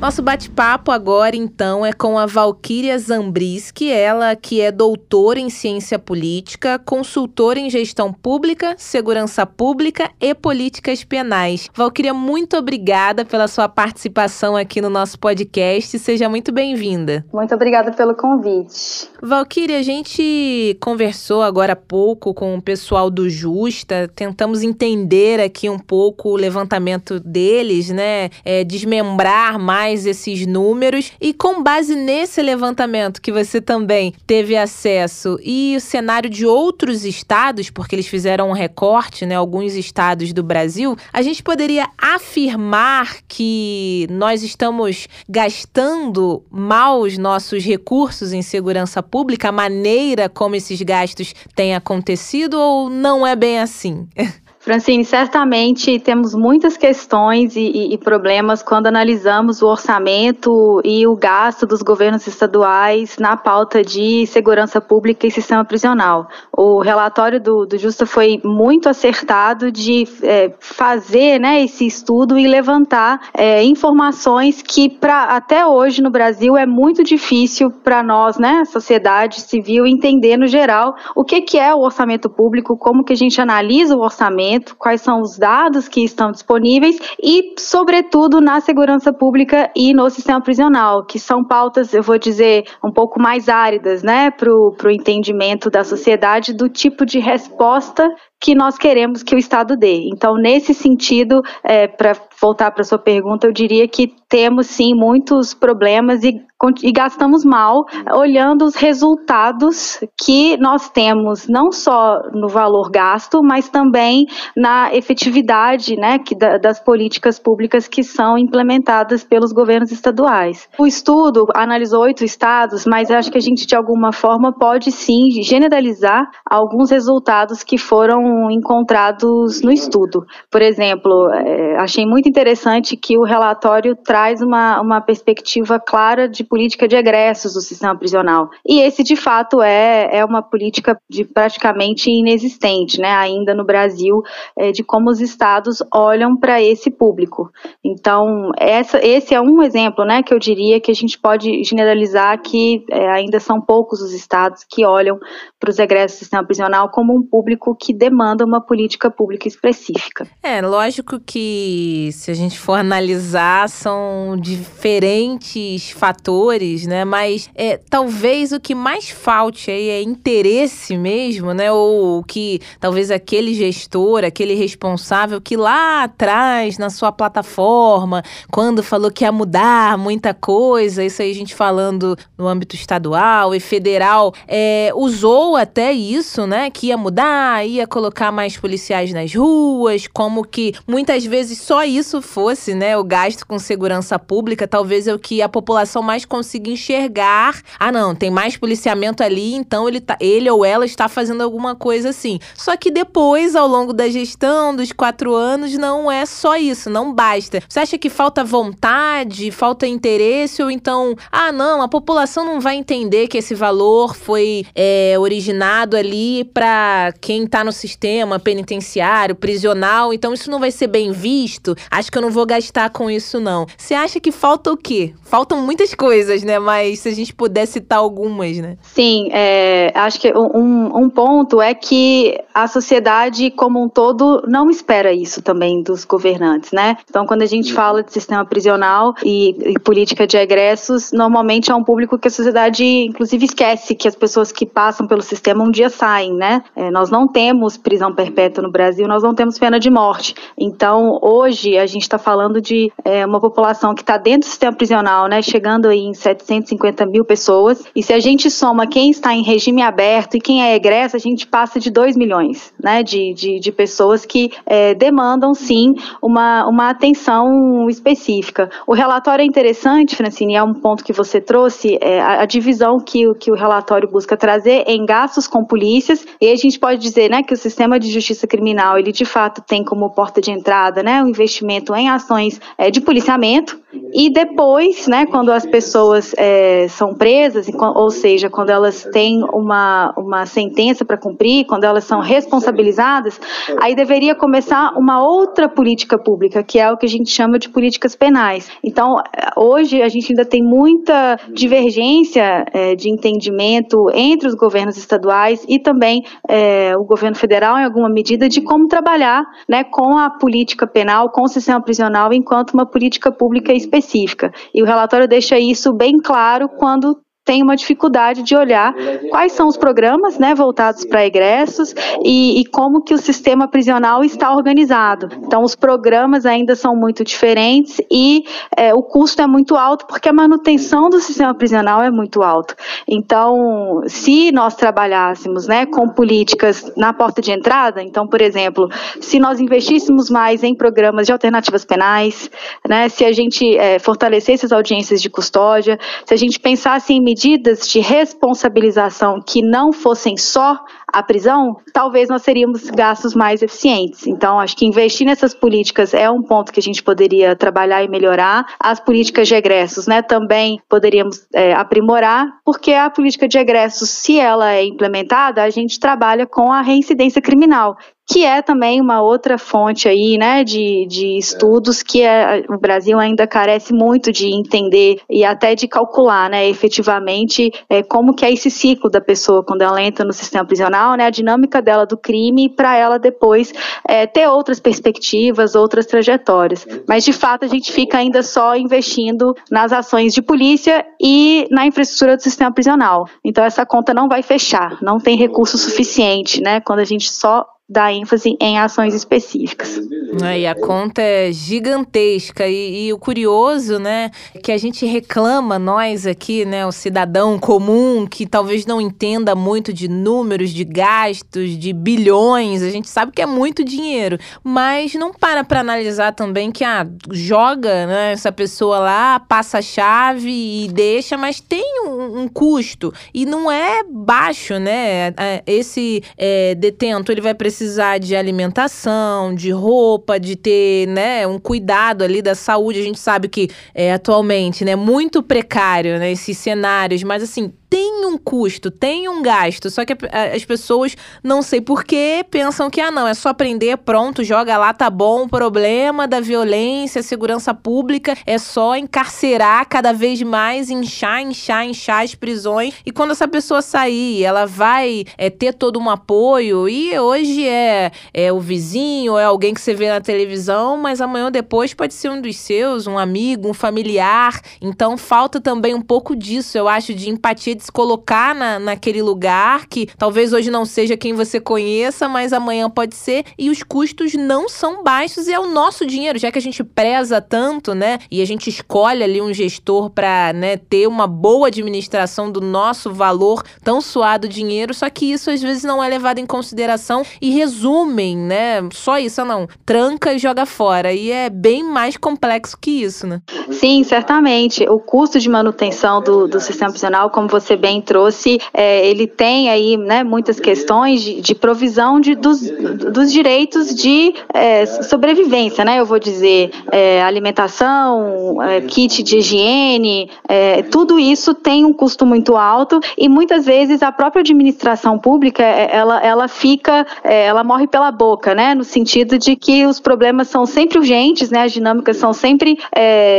Nosso bate-papo agora, então, é com a Valquíria Zambriski, ela que é doutora em ciência política, consultora em gestão pública, segurança pública e políticas penais. Valquíria, muito obrigada pela sua participação aqui no nosso podcast. Seja muito bem-vinda. Muito obrigada pelo convite. Valquíria, a gente conversou agora há pouco com o pessoal do Justa, tentamos entender aqui um pouco o levantamento deles, né? É, desmembrar mais mais esses números e com base nesse levantamento que você também teve acesso e o cenário de outros estados, porque eles fizeram um recorte, né, alguns estados do Brasil, a gente poderia afirmar que nós estamos gastando mal os nossos recursos em segurança pública, a maneira como esses gastos têm acontecido ou não é bem assim? <laughs> Francine, certamente temos muitas questões e, e, problemas quando analisamos o orçamento e o gasto dos governos estaduais na pauta de segurança pública e sistema prisional. O relatório do, do Justa foi muito acertado de é, fazer né, esse estudo e levantar é, informações que pra, até hoje no Brasil é muito difícil para nós, né, sociedade civil, entender no geral o que, que é o orçamento público, como que a gente analisa o orçamento orçamento, quais são os dados que estão disponíveis e, sobretudo, na segurança pública e no sistema prisional, que são pautas, eu vou dizer, um pouco mais áridas, né, para o entendimento da sociedade do tipo de resposta que nós queremos que o Estado dê. Então, nesse sentido, é, para voltar para sua pergunta, eu diria que temos sim muitos problemas e, e, gastamos mal olhando os resultados que nós temos, não só no valor gasto, mas também na efetividade né, que, da, das políticas públicas que são implementadas pelos governos estaduais. O estudo analisou oito estados, mas acho que a gente, de alguma forma, pode sim generalizar alguns resultados que foram encontrados no estudo. Por exemplo, é, achei muito interessante que o relatório traz uma, uma perspectiva clara de política de egressos do sistema prisional. E esse, de fato, é, é uma política de praticamente inexistente, né, ainda no Brasil, é, de como os estados olham para esse público. Então, essa, esse é um exemplo, né, que eu diria que a gente pode generalizar que é, ainda são poucos os estados que olham para os egressos do sistema prisional como um público que demanda uma política pública específica. É, lógico que se a gente for analisar, são diferentes fatores, né? Mas é, talvez o que mais falte aí é interesse mesmo, né? Ou que talvez aquele gestor, aquele responsável que lá atrás, na sua plataforma, quando falou que ia mudar muita coisa, isso aí a gente falando no âmbito estadual e federal, é, usou até isso, né? Que ia mudar, ia colocar mais policiais nas ruas, como que muitas vezes só isso fosse, né? O gasto com segurança pública, talvez é o que a população mais consiga enxergar. Ah, não, tem mais policiamento ali, então ele, tá, ele ou ela está fazendo alguma coisa assim. Só que depois, ao longo da gestão dos quatro anos, não é só isso, não basta. Você acha que falta vontade, falta interesse, ou então, ah, não, a população não vai entender que esse valor foi é, originado ali para quem está no sistema penitenciário, prisional, então isso não vai ser bem visto? Acho que eu não vou gastar com isso, não. Você acha que falta o quê? Faltam muitas coisas, né? Mas se a gente puder citar algumas, né? Sim, é, acho que um, um ponto é que a sociedade como um todo não espera isso também dos governantes, né? Então, quando a gente fala de sistema prisional e, e política de egressos, normalmente é um público que a sociedade, inclusive, esquece que as pessoas que passam pelo sistema um dia saem, né? É, nós não temos prisão perpétua no Brasil, nós não temos pena de morte. Então, hoje, a gente está falando de é, uma população que está dentro do sistema prisional, né, chegando aí em 750 mil pessoas, e se a gente soma quem está em regime aberto e quem é egresso, a gente passa de 2 milhões, né, de, de, de pessoas que é, demandam, sim, uma, uma atenção específica. O relatório é interessante, Francine, é um ponto que você trouxe, é, a, a divisão que, que o relatório busca trazer em gastos com polícias, e a gente pode dizer, né, que o sistema de justiça criminal, ele de fato tem como porta de entrada, né, o investimento em ações é, de policiamento, e depois, né, quando as pessoas é, são presas, ou seja, quando elas têm uma, uma sentença para cumprir, quando elas são responsabilizadas, aí deveria começar uma outra política pública, que é o que a gente chama de políticas penais. Então, hoje a gente ainda tem muita divergência é, de entendimento entre os governos estaduais e também é, o governo federal, em alguma medida, de como trabalhar né, com a política penal, com o sistema prisional, enquanto uma política pública específica. E o relatório deixa isso bem claro quando tem uma dificuldade de olhar quais são os programas né, voltados para egressos e, e, como que o sistema prisional está organizado. Então, os programas ainda são muito diferentes e é, o custo é muito alto porque a manutenção do sistema prisional é muito alto. Então, se nós trabalhássemos né, com políticas na porta de entrada, então, por exemplo, se nós investíssemos mais em programas de alternativas penais, né, se a gente é, fortalecesse as audiências de custódia, se a gente pensasse em medidas de responsabilização que não fossem só a prisão, talvez nós teríamos gastos mais eficientes. Então, acho que investir nessas políticas é um ponto que a gente poderia trabalhar e melhorar. As políticas de egressos, né, também poderíamos é, aprimorar, porque a política de egressos, se ela é implementada, a gente trabalha com a reincidência criminal, que é também uma outra fonte aí, né, de, de estudos que é, o Brasil ainda carece muito de entender e até de calcular, né, efetivamente é, como que é esse ciclo da pessoa quando ela entra no sistema prisional, né, a dinâmica dela do crime para ela depois é, ter outras perspectivas, outras trajetórias. Mas de fato a gente fica ainda só investindo nas ações de polícia e na infraestrutura do sistema prisional. Então essa conta não vai fechar, não tem recurso suficiente, né, quando a gente só dá ênfase em ações específicas. É, e a conta é gigantesca e, e, o curioso, né, é que a gente reclama nós aqui, né, o cidadão comum que talvez não entenda muito de números, de gastos, de bilhões, a gente sabe que é muito dinheiro, mas não para para analisar também que ah, joga, né, essa pessoa lá, passa a chave e deixa, mas tem um, um custo e não é baixo, né? É, esse é, detento ele vai precisar precisar de alimentação, de roupa, de ter, né, um cuidado ali da saúde. A gente sabe que é atualmente, né, muito precário, né, esses cenários, mas assim, tem um custo, tem um gasto, só que as pessoas, não sei porquê, pensam que, ah, não, é só prender, pronto, joga lá, tá bom. O problema da violência, segurança pública é só encarcerar cada vez mais, inchar, inchar, inchar as prisões. E quando essa pessoa sair, ela vai é, ter todo um apoio. E hoje é, é o vizinho, é alguém que você vê na televisão, mas amanhã ou depois pode ser um dos seus, um amigo, um familiar. Então falta também um pouco disso, eu acho, de empatia de se colocar na, naquele lugar que talvez hoje não seja quem você conheça, mas amanhã pode ser. E os custos não são baixos e é o nosso dinheiro, já que a gente preza tanto, né? E a gente escolhe ali um gestor para né, ter uma boa administração do nosso valor tão suado dinheiro, só que isso às vezes não é levado em consideração e resumem, né? Só isso, não. Tranca e joga fora. E é bem mais complexo que isso, né? Sim, certamente. O custo de manutenção do, do sistema prisional, como você bem trouxe, é, ele tem aí né, muitas questões de, de provisão de, dos, dos direitos de é, sobrevivência, né? Eu vou dizer é, alimentação, é, kit de higiene, é, tudo isso tem um custo muito alto e muitas vezes a própria administração pública é, ela, ela fica, ela morre pela boca, né? No sentido de que os problemas são sempre urgentes, né? As dinâmicas são sempre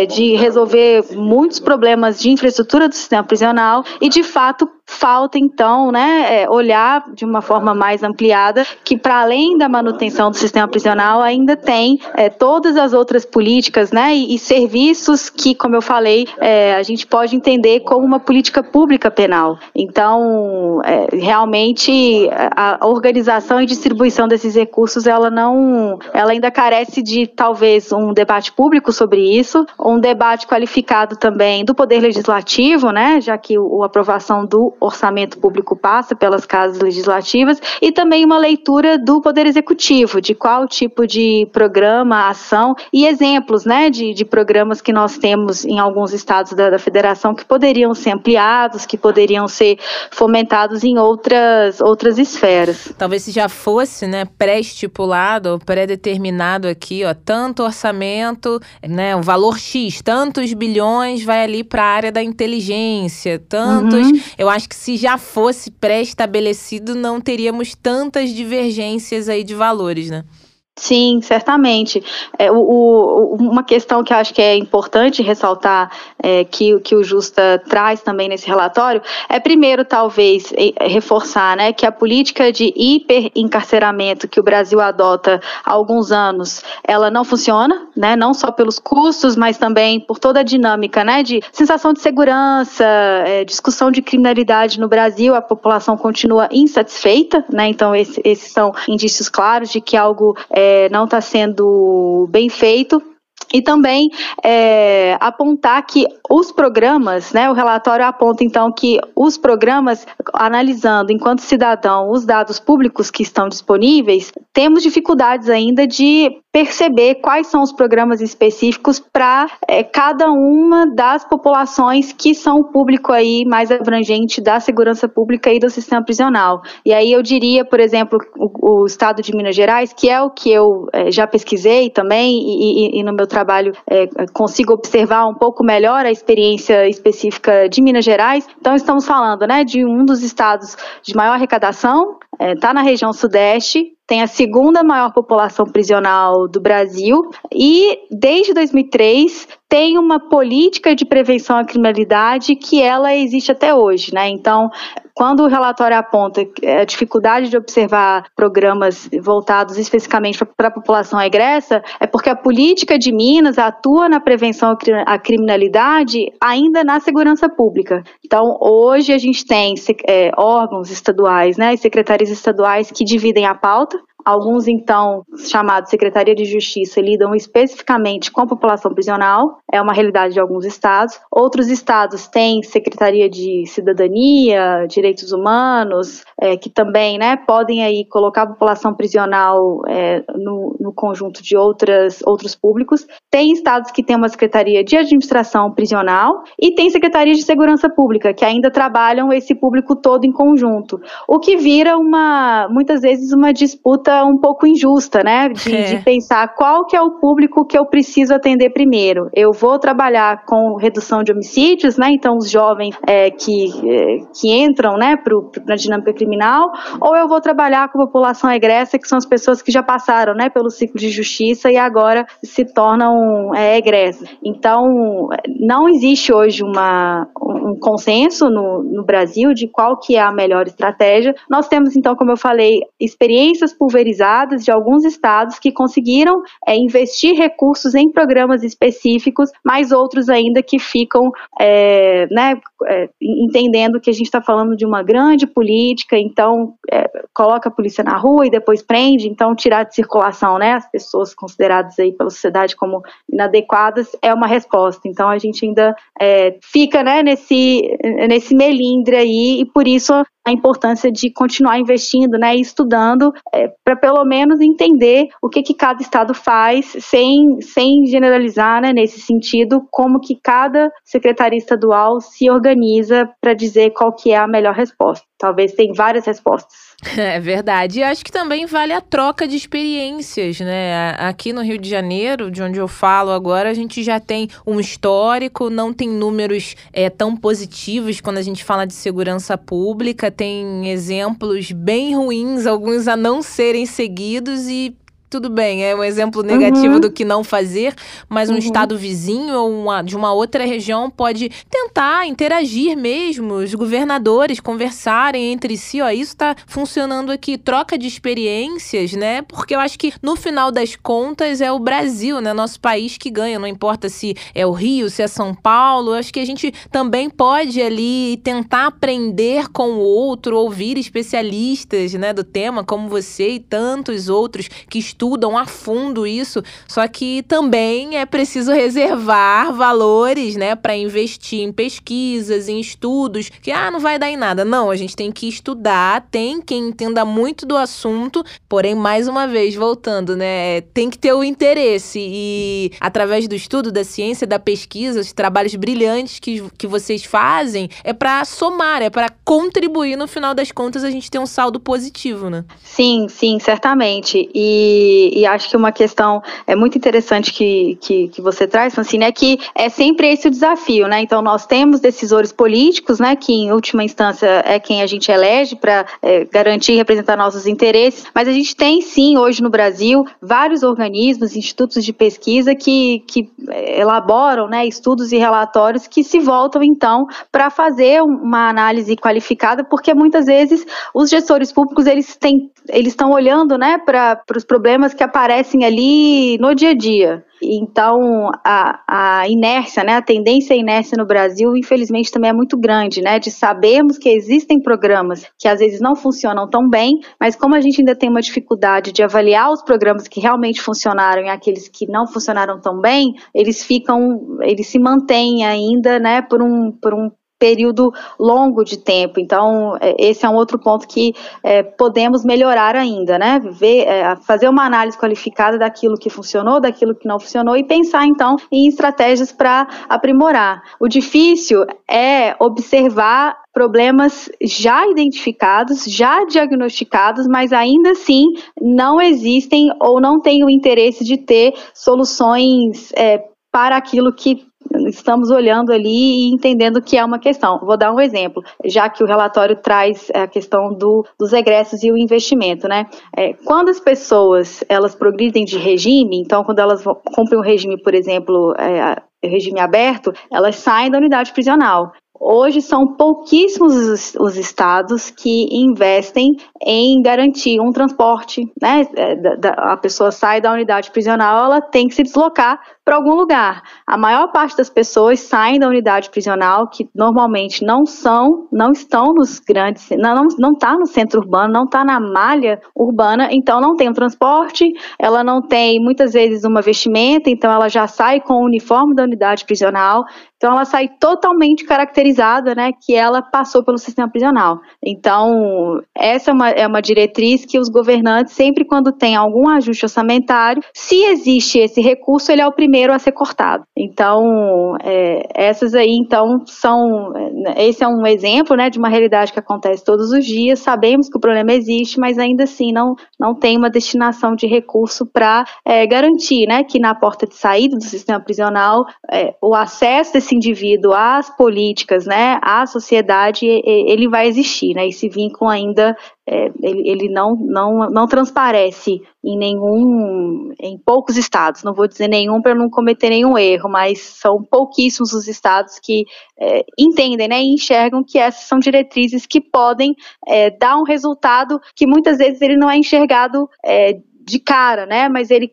de resolver muitos problemas de infraestrutura do sistema prisional e de fato falta então, né, é, olhar de uma forma mais ampliada que para além da manutenção do sistema prisional ainda tem é, todas as outras políticas, né, e, e serviços que, como eu falei, é, a gente pode entender como uma política pública penal. Então, é, realmente a, a organização e distribuição desses recursos, ela não, ela ainda carece de talvez um debate público sobre isso, um debate qualificado também do poder legislativo, né, já que o, a aprovação do orçamento público passa pelas casas legislativas e também uma leitura do Poder Executivo, de qual tipo de programa, ação e exemplos né, de, de programas que nós temos em alguns estados da, da federação que poderiam ser ampliados, que poderiam ser fomentados em outras, outras esferas. Talvez se já fosse né, pré-estipulado, pré-determinado aqui, ó, tanto orçamento, né, o valor X, tantos bilhões vai ali para a área da inteligência, tantos. Uhum. Eu acho que se já fosse pré-estabelecido, não teríamos tantas divergências aí de valores, né? Sim, certamente. É, o, o, uma questão que acho que é importante ressaltar é, que, que o Justa traz também nesse relatório é, primeiro, talvez, reforçar né, que a política de hiperencarceramento que o Brasil adota há alguns anos, ela não funciona, né, não só pelos custos, mas também por toda a dinâmica né, de sensação de segurança, é, discussão de criminalidade no Brasil, a população continua insatisfeita, né, então esse, esses são indícios claros de que algo é, não está sendo bem feito. E também é, apontar que os programas, né, o relatório aponta então que os programas, analisando enquanto cidadão os dados públicos que estão disponíveis, temos dificuldades ainda de perceber quais são os programas específicos para é, cada uma das populações que são o público aí mais abrangente da segurança pública e do sistema prisional. E aí eu diria, por exemplo, o, o estado de Minas Gerais, que é o que eu é, já pesquisei também e, e, e no meu trabalho é, consigo observar um pouco melhor a experiência específica de Minas Gerais. Então estamos falando, né, de um dos estados de maior arrecadação, está é, na região sudeste, tem a segunda maior população prisional do Brasil e desde 2003 tem uma política de prevenção à criminalidade que ela existe até hoje, né? Então, quando o relatório aponta a dificuldade de observar programas voltados especificamente para a população egressa, é porque a política de Minas atua na prevenção à criminalidade ainda na segurança pública. Então, hoje a gente tem é, órgãos estaduais, né, secretarias estaduais que dividem a pauta, Alguns, então, chamados Secretaria de Justiça, lidam especificamente com a população prisional, é uma realidade de alguns estados. Outros estados têm Secretaria de Cidadania, Direitos Humanos, é, que também né, podem aí colocar a população prisional é, no, no, conjunto de outras, outros públicos. Tem estados que têm uma Secretaria de Administração Prisional e tem Secretaria de Segurança Pública, que ainda trabalham esse público todo em conjunto, o que vira uma, muitas vezes, uma disputa um pouco injusta, né? De, é. de, pensar qual que é o público que eu preciso atender primeiro. Eu vou trabalhar com redução de homicídios, né? Então, os jovens é, que, é, que entram, né, para a dinâmica criminal, ou eu vou trabalhar com a população egressa, que são as pessoas que já passaram, né, pelo ciclo de justiça e agora se tornam é, egressas. Então, não existe hoje uma, um consenso no, no Brasil de qual que é a melhor estratégia. Nós temos, então, como eu falei, experiências pulverizadas pulverizadas de alguns estados que conseguiram é, investir recursos em programas específicos, mas outros ainda que ficam é, né, é, entendendo que a gente está falando de uma grande política, então é, coloca a polícia na rua e depois prende, então tirar de circulação né, as pessoas consideradas aí pela sociedade como inadequadas é uma resposta. Então a gente ainda é, fica né, nesse, nesse melindre aí e por isso a importância de continuar investindo, né, e estudando é, para pelo menos entender o que, que cada estado faz, sem, sem generalizar, né, nesse sentido, como que cada secretaria estadual se organiza para dizer qual que é a melhor resposta. Talvez tenha várias respostas. <laughs> É verdade. E acho que também vale a troca de experiências, né? Aqui no Rio de Janeiro, de onde eu falo agora, a gente já tem um histórico, não tem números é, tão positivos quando a gente fala de segurança pública, tem exemplos bem ruins, alguns a não serem seguidos e tudo bem, é um exemplo negativo uhum. do que não fazer, mas um uhum. estado vizinho ou uma, de uma outra região pode tentar interagir mesmo, os governadores conversarem entre si, ó, isso está funcionando aqui, troca de experiências, né? Porque eu acho que no final das contas é o Brasil, né, nosso país que ganha, não importa se é o Rio, se é São Paulo, eu acho que a gente também pode ali tentar aprender com o outro, ouvir especialistas, né, do tema, como você e tantos outros que estudam estudam a fundo isso, só que também é preciso reservar valores, né, para investir em pesquisas, em estudos, que ah, não vai dar em nada. Não, a gente tem que estudar, tem quem entenda muito do assunto, porém mais uma vez voltando, né, tem que ter o interesse e através do estudo da ciência, da pesquisa, os trabalhos brilhantes que, que vocês fazem é para somar, é para contribuir no final das contas a gente ter um saldo positivo, né? Sim, sim, certamente. E e, acho que uma questão é muito interessante que, que, que você traz, Francine, é que é sempre esse o desafio, né? Então, nós temos decisores políticos, né, que em última instância é quem a gente elege para é, garantir e representar nossos interesses, mas a gente tem sim, hoje no Brasil, vários organismos, institutos de pesquisa que, que é, elaboram né, estudos e relatórios que se voltam, então, para fazer uma análise qualificada, porque muitas vezes os gestores públicos eles têm eles estão olhando né, para os problemas que aparecem ali no dia a dia. Então, a, a inércia, né, a tendência à inércia no Brasil, infelizmente, também é muito grande, né, de sabermos que existem programas que às vezes não funcionam tão bem, mas como a gente ainda tem uma dificuldade de avaliar os programas que realmente funcionaram e aqueles que não funcionaram tão bem, eles ficam, eles se mantêm ainda, né, por um, por um período longo de tempo. Então, é, esse é um outro ponto que é, podemos melhorar ainda, né? Ver, é, fazer uma análise qualificada daquilo que funcionou, daquilo que não funcionou e pensar, então, em estratégias para aprimorar. O difícil é observar problemas já identificados, já diagnosticados, mas ainda assim não existem ou não têm o interesse de ter soluções é, para aquilo que estamos olhando ali e entendendo que é uma questão. Vou dar um exemplo, já que o relatório traz a questão do, dos egressos e o investimento, né? É, quando as pessoas elas progridem de regime, então quando elas cumprem um regime, por exemplo, é, regime aberto, elas saem da unidade prisional. Hoje são pouquíssimos os, os, estados que investem em garantir um transporte, né? É, a pessoa sai da unidade prisional, ela tem que se deslocar para algum lugar. A maior parte das pessoas saem da unidade prisional, que normalmente não são, não estão nos grandes, não não está no centro urbano, não está na malha urbana, então não tem um transporte, ela não tem muitas vezes uma vestimenta, então ela já sai com o uniforme da unidade prisional, então ela sai totalmente caracterizada, né, que ela passou pelo sistema prisional. Então essa é uma, é uma diretriz que os governantes sempre quando tem algum ajuste orçamentário, se existe esse recurso, ele é o primeiro a ser cortado. Então, é, essas aí, então, são. Esse é um exemplo né, de uma realidade que acontece todos os dias. Sabemos que o problema existe, mas ainda assim não, não tem uma destinação de recurso para é, garantir né, que na porta de saída do sistema prisional é, o acesso desse indivíduo às políticas, né, à sociedade, ele vai existir. Né, esse vínculo ainda é, ele, ele não, não, não transparece em nenhum, em poucos estados, não vou dizer nenhum para não cometer nenhum erro, mas são pouquíssimos os estados que é, entendem né, e enxergam que essas são diretrizes que podem é, dar um resultado que muitas vezes ele não é enxergado é, de cara, né? Mas ele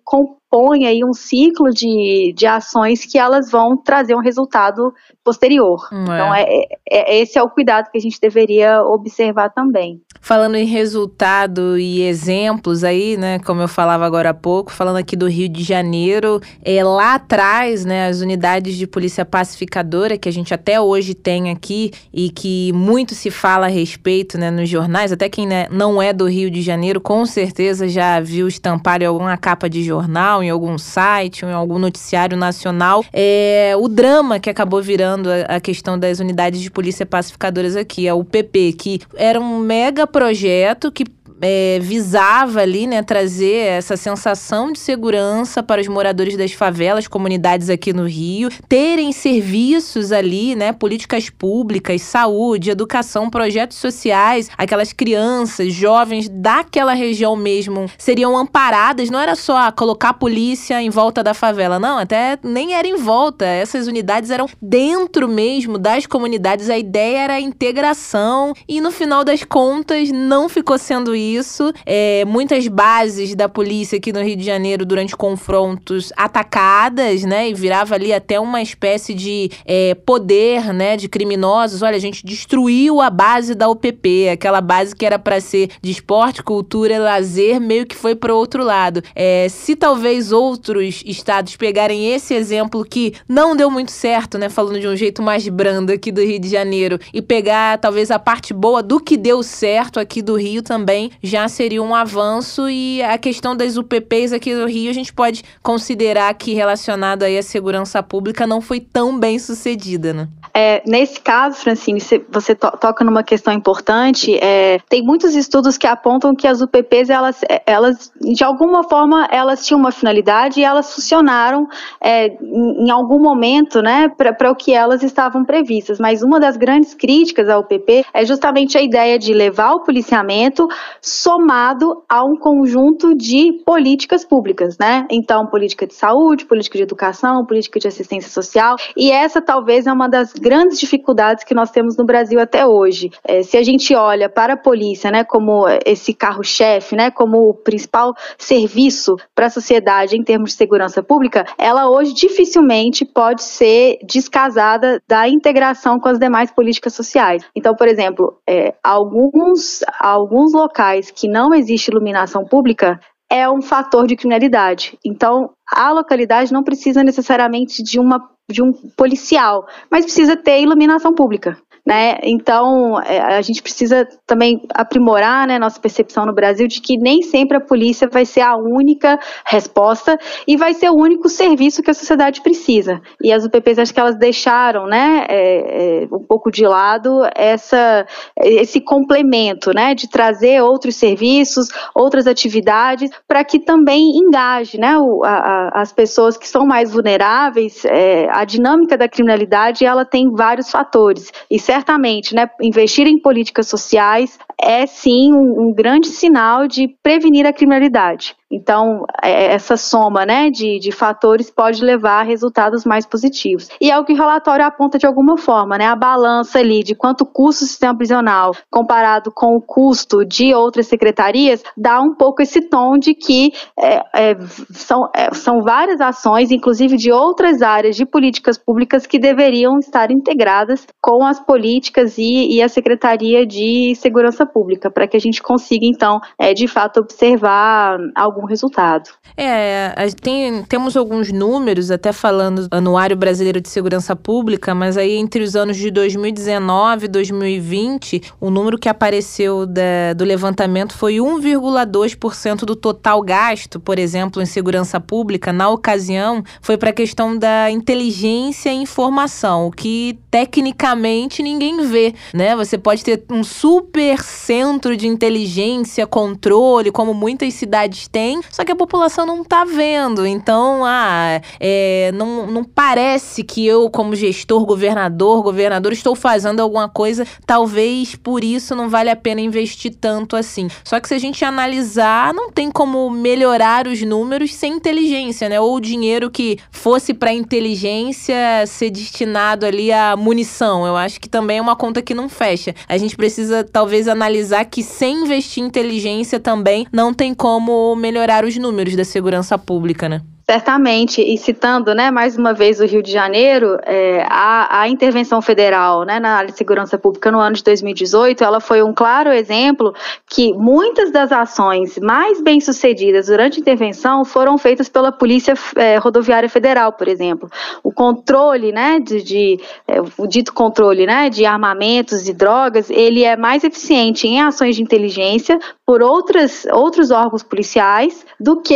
compõe aí um ciclo de, de ações que elas vão trazer um resultado posterior. Hum, então, é. é, é, esse é o cuidado que a gente deveria observar também. Falando em resultado e exemplos aí, né, como eu falava agora há pouco, falando aqui do Rio de Janeiro, é, lá atrás, né, as unidades de polícia pacificadora que a gente até hoje tem aqui e que muito se fala a respeito, né, nos jornais, até quem né, não é do Rio de Janeiro, com certeza já viu estampar em alguma capa de jornal, em algum site, em algum noticiário nacional, é o drama que acabou virando a, a questão das unidades de polícia pacificadoras aqui, é o PP, que era um mega projeto que é, visava ali, né, trazer essa sensação de segurança para os moradores das favelas, comunidades aqui no Rio, terem serviços ali, né, políticas públicas, saúde, educação, projetos sociais, aquelas crianças, jovens daquela região mesmo seriam amparadas, não era só colocar a polícia em volta da favela, não, até nem era em volta, essas unidades eram dentro mesmo das comunidades, a ideia era a integração. E no final das contas não ficou sendo isso isso. É, muitas bases da polícia aqui no Rio de Janeiro, durante confrontos, atacadas, né? E virava ali até uma espécie de é, poder, né? De criminosos. Olha, a gente destruiu a base da UPP, aquela base que era para ser de esporte, cultura, lazer, meio que foi para outro lado. É, se talvez outros estados pegarem esse exemplo que não deu muito certo, né? Falando de um jeito mais brando aqui do Rio de Janeiro, e pegar talvez a parte boa do que deu certo aqui do Rio também, já seria um avanço e a questão das UPPs aqui no Rio a gente pode considerar que relacionado aí à segurança pública não foi tão bem sucedida, né? É, nesse caso, Francine, você to toca numa questão importante. É, tem muitos estudos que apontam que as UPPs, elas, elas de alguma forma, elas tinham uma finalidade e elas funcionaram é, em, em, algum momento, né, para o que elas estavam previstas. Mas uma das grandes críticas à UPP é justamente a ideia de levar o policiamento somado a um conjunto de políticas públicas, né? Então, política de saúde, política de educação, política de assistência social, e essa talvez é uma das grandes dificuldades que nós temos no Brasil até hoje. É, se a gente olha para a polícia, né, como esse carro-chefe, né, como o principal serviço para a sociedade em termos de segurança pública, ela hoje dificilmente pode ser descasada da integração com as demais políticas sociais. Então, por exemplo, é, alguns, alguns locais locais que não existe iluminação pública é um fator de criminalidade. Então, a localidade não precisa necessariamente de uma de um policial, mas precisa ter iluminação pública. Né? Então, é, a gente precisa também aprimorar, né, nossa percepção no Brasil de que nem sempre a polícia vai ser a única resposta e vai ser o único serviço que a sociedade precisa. E as UPPs acho que elas deixaram, né, é, é, um pouco de lado essa, esse complemento, né, de trazer outros serviços, outras atividades, para que também engaje, né, o, a, as pessoas que são mais vulneráveis. É, a dinâmica da criminalidade ela tem vários fatores e certamente, né, investir em políticas sociais é sim um, um grande sinal de prevenir a criminalidade. Então, é, essa soma né, de, de fatores pode levar a resultados mais positivos. E é o que o relatório aponta de alguma forma, né? A balança ali de quanto custa o sistema prisional comparado com o custo de outras secretarias dá um pouco esse tom de que é, é, são, é, são várias ações, inclusive de outras áreas de políticas públicas, que deveriam estar integradas com as políticas e, e a Secretaria de Segurança Pública, para que a gente consiga, então, é, de fato, observar algum resultado. É, tem, temos alguns números, até falando do Anuário Brasileiro de Segurança Pública, mas aí entre os anos de 2019 e 2020, o número que apareceu da, do levantamento foi 1,2% do total gasto, por exemplo, em segurança pública, na ocasião, foi para a questão da inteligência e informação, o que tecnicamente ninguém vê, né? Você pode ter um super centro de inteligência, controle, como muitas cidades têm, só que a população não tá vendo. Então, ah, é, não, não parece que eu, como gestor, governador, governador, estou fazendo alguma coisa. Talvez por isso não vale a pena investir tanto assim. Só que se a gente analisar, não tem como melhorar os números sem inteligência, né? Ou o dinheiro que fosse para inteligência ser destinado ali a munição. Eu acho que também é uma conta que não fecha. A gente precisa talvez analisar que sem investir em inteligência também não tem como melhorar os números da segurança pública, né? Certamente, e citando né, mais uma vez o Rio de Janeiro, é, a, a, intervenção federal né, na área de segurança pública no ano de 2018, ela foi um claro exemplo que muitas das ações mais bem sucedidas durante a intervenção foram feitas pela Polícia é, Rodoviária Federal, por exemplo. O controle, né, de, de é, o dito controle né, de armamentos e drogas, ele é mais eficiente em ações de inteligência por outras, outros órgãos policiais do que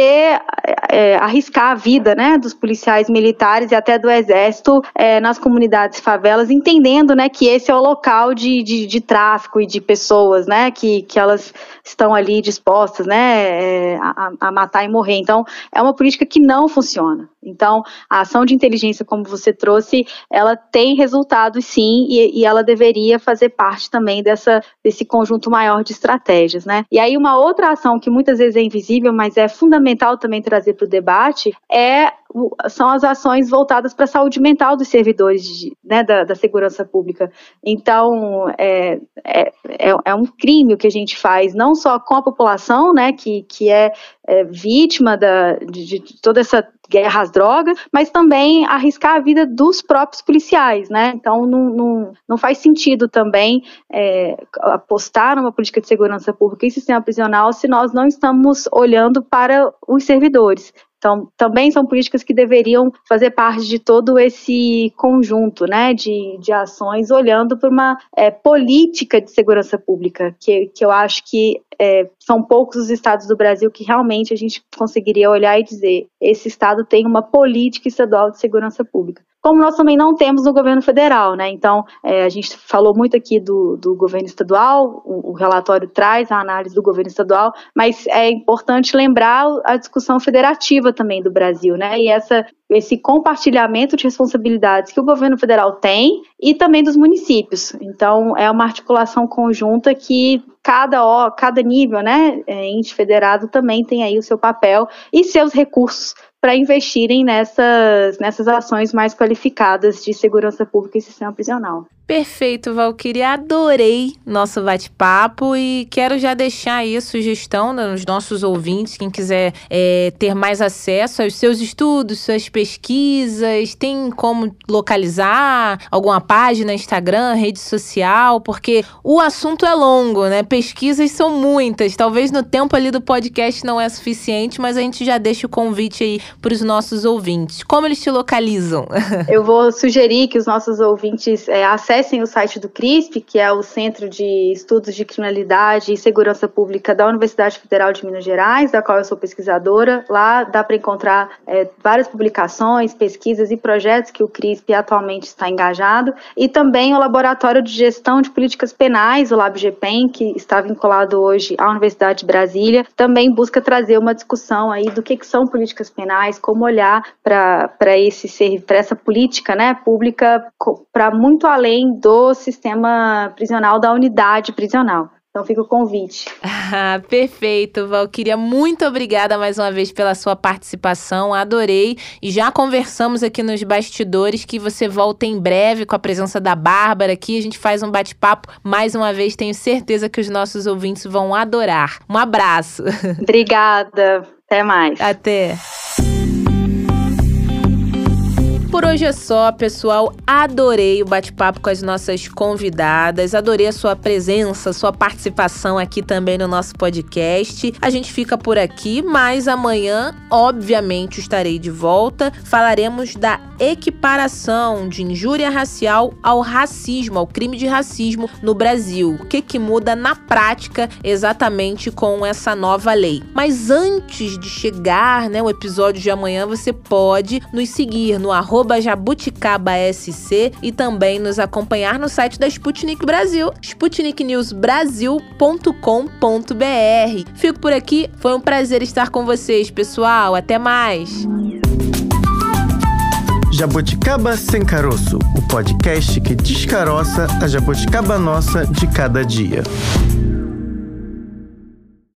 é, arriscar a vida né, dos policiais militares e até do exército é, nas comunidades favelas, entendendo né, que esse é o local de, de, de tráfico e de pessoas, né, que, que elas estão ali dispostas né, é, a, a matar e morrer. Então, é uma política que não funciona. Então, a ação de inteligência, como você trouxe, ela tem resultados sim, e, e, ela deveria fazer parte também dessa, desse conjunto maior de estratégias, né? E aí, uma outra ação que muitas vezes é invisível, mas é fundamental também trazer para o debate, é são as ações voltadas para a saúde mental dos servidores de, né, da, da, segurança pública. Então, é, é, é, é, um crime o que a gente faz, não só com a população, né, que, que é, é vítima da, de, de, toda essa guerra às drogas, mas também arriscar a vida dos próprios policiais, né? Então, não, não, não faz sentido também é, apostar numa política de segurança pública e sistema prisional se nós não estamos olhando para os servidores. Então, também são políticas que deveriam fazer parte de todo esse conjunto né, de, de ações, olhando para uma é, política de segurança pública, que, que eu acho que é, são poucos os estados do Brasil que realmente a gente conseguiria olhar e dizer: esse estado tem uma política estadual de segurança pública como nós também não temos no governo federal, né? Então, é, a gente falou muito aqui do, do governo estadual, o, o, relatório traz a análise do governo estadual, mas é importante lembrar a discussão federativa também do Brasil, né? E essa, esse compartilhamento de responsabilidades que o governo federal tem e também dos municípios. Então, é uma articulação conjunta que cada, ó, cada nível, né, é, ente federado também tem aí o seu papel e seus recursos para investirem nessas, nessas ações mais qualificadas de segurança pública e sistema prisional. Perfeito, Valkyrie. Adorei nosso bate-papo e quero já deixar aí a sugestão nos nossos ouvintes, quem quiser é, ter mais acesso aos seus estudos, suas pesquisas, tem como localizar alguma página, Instagram, rede social, porque o assunto é longo, né? Pesquisas são muitas. Talvez no tempo ali do podcast não é suficiente, mas a gente já deixa o convite aí para os nossos ouvintes. Como eles te localizam? <laughs> Eu vou sugerir que os nossos ouvintes é, acessem acessem o site do CRISP, que é o Centro de Estudos de Criminalidade e Segurança Pública da Universidade Federal de Minas Gerais, da qual eu sou pesquisadora. Lá dá para encontrar é, várias publicações, pesquisas e projetos que o CRISP atualmente está engajado. E também o Laboratório de Gestão de Políticas Penais, o LabGPEN, que está vinculado hoje à Universidade de Brasília, também busca trazer uma discussão aí do que, que são políticas penais, como olhar para esse para essa política né, pública para muito além do sistema prisional, da unidade prisional. Então fica o convite. <laughs> Ah, perfeito, Valquíria. Muito obrigada mais uma vez pela sua participação. Adorei. E já conversamos aqui nos bastidores que você volta em breve com a presença da Bárbara aqui. A gente faz um bate-papo mais uma vez. Tenho certeza que os nossos ouvintes vão adorar. Um abraço. <laughs> Obrigada. Até mais. Até. Por hoje é só, pessoal. Adorei o bate-papo com as nossas convidadas. Adorei a sua presença, sua participação aqui também no nosso podcast. A gente fica por aqui, mas amanhã, obviamente, estarei de volta. Falaremos da equiparação de injúria racial ao racismo, ao crime de racismo no Brasil. O que, que muda na prática exatamente com essa nova lei. Mas antes de chegar, né, o episódio de amanhã, você pode nos seguir no arroba jabuticabasc e também nos acompanhar no site da Sputnik Brasil, sputniknewsbrasil.com.br. Fico por aqui, foi um prazer estar com vocês, pessoal. Até mais! Jabuticaba Sem Caroço, o podcast que descaroça a jabuticaba nossa de cada dia.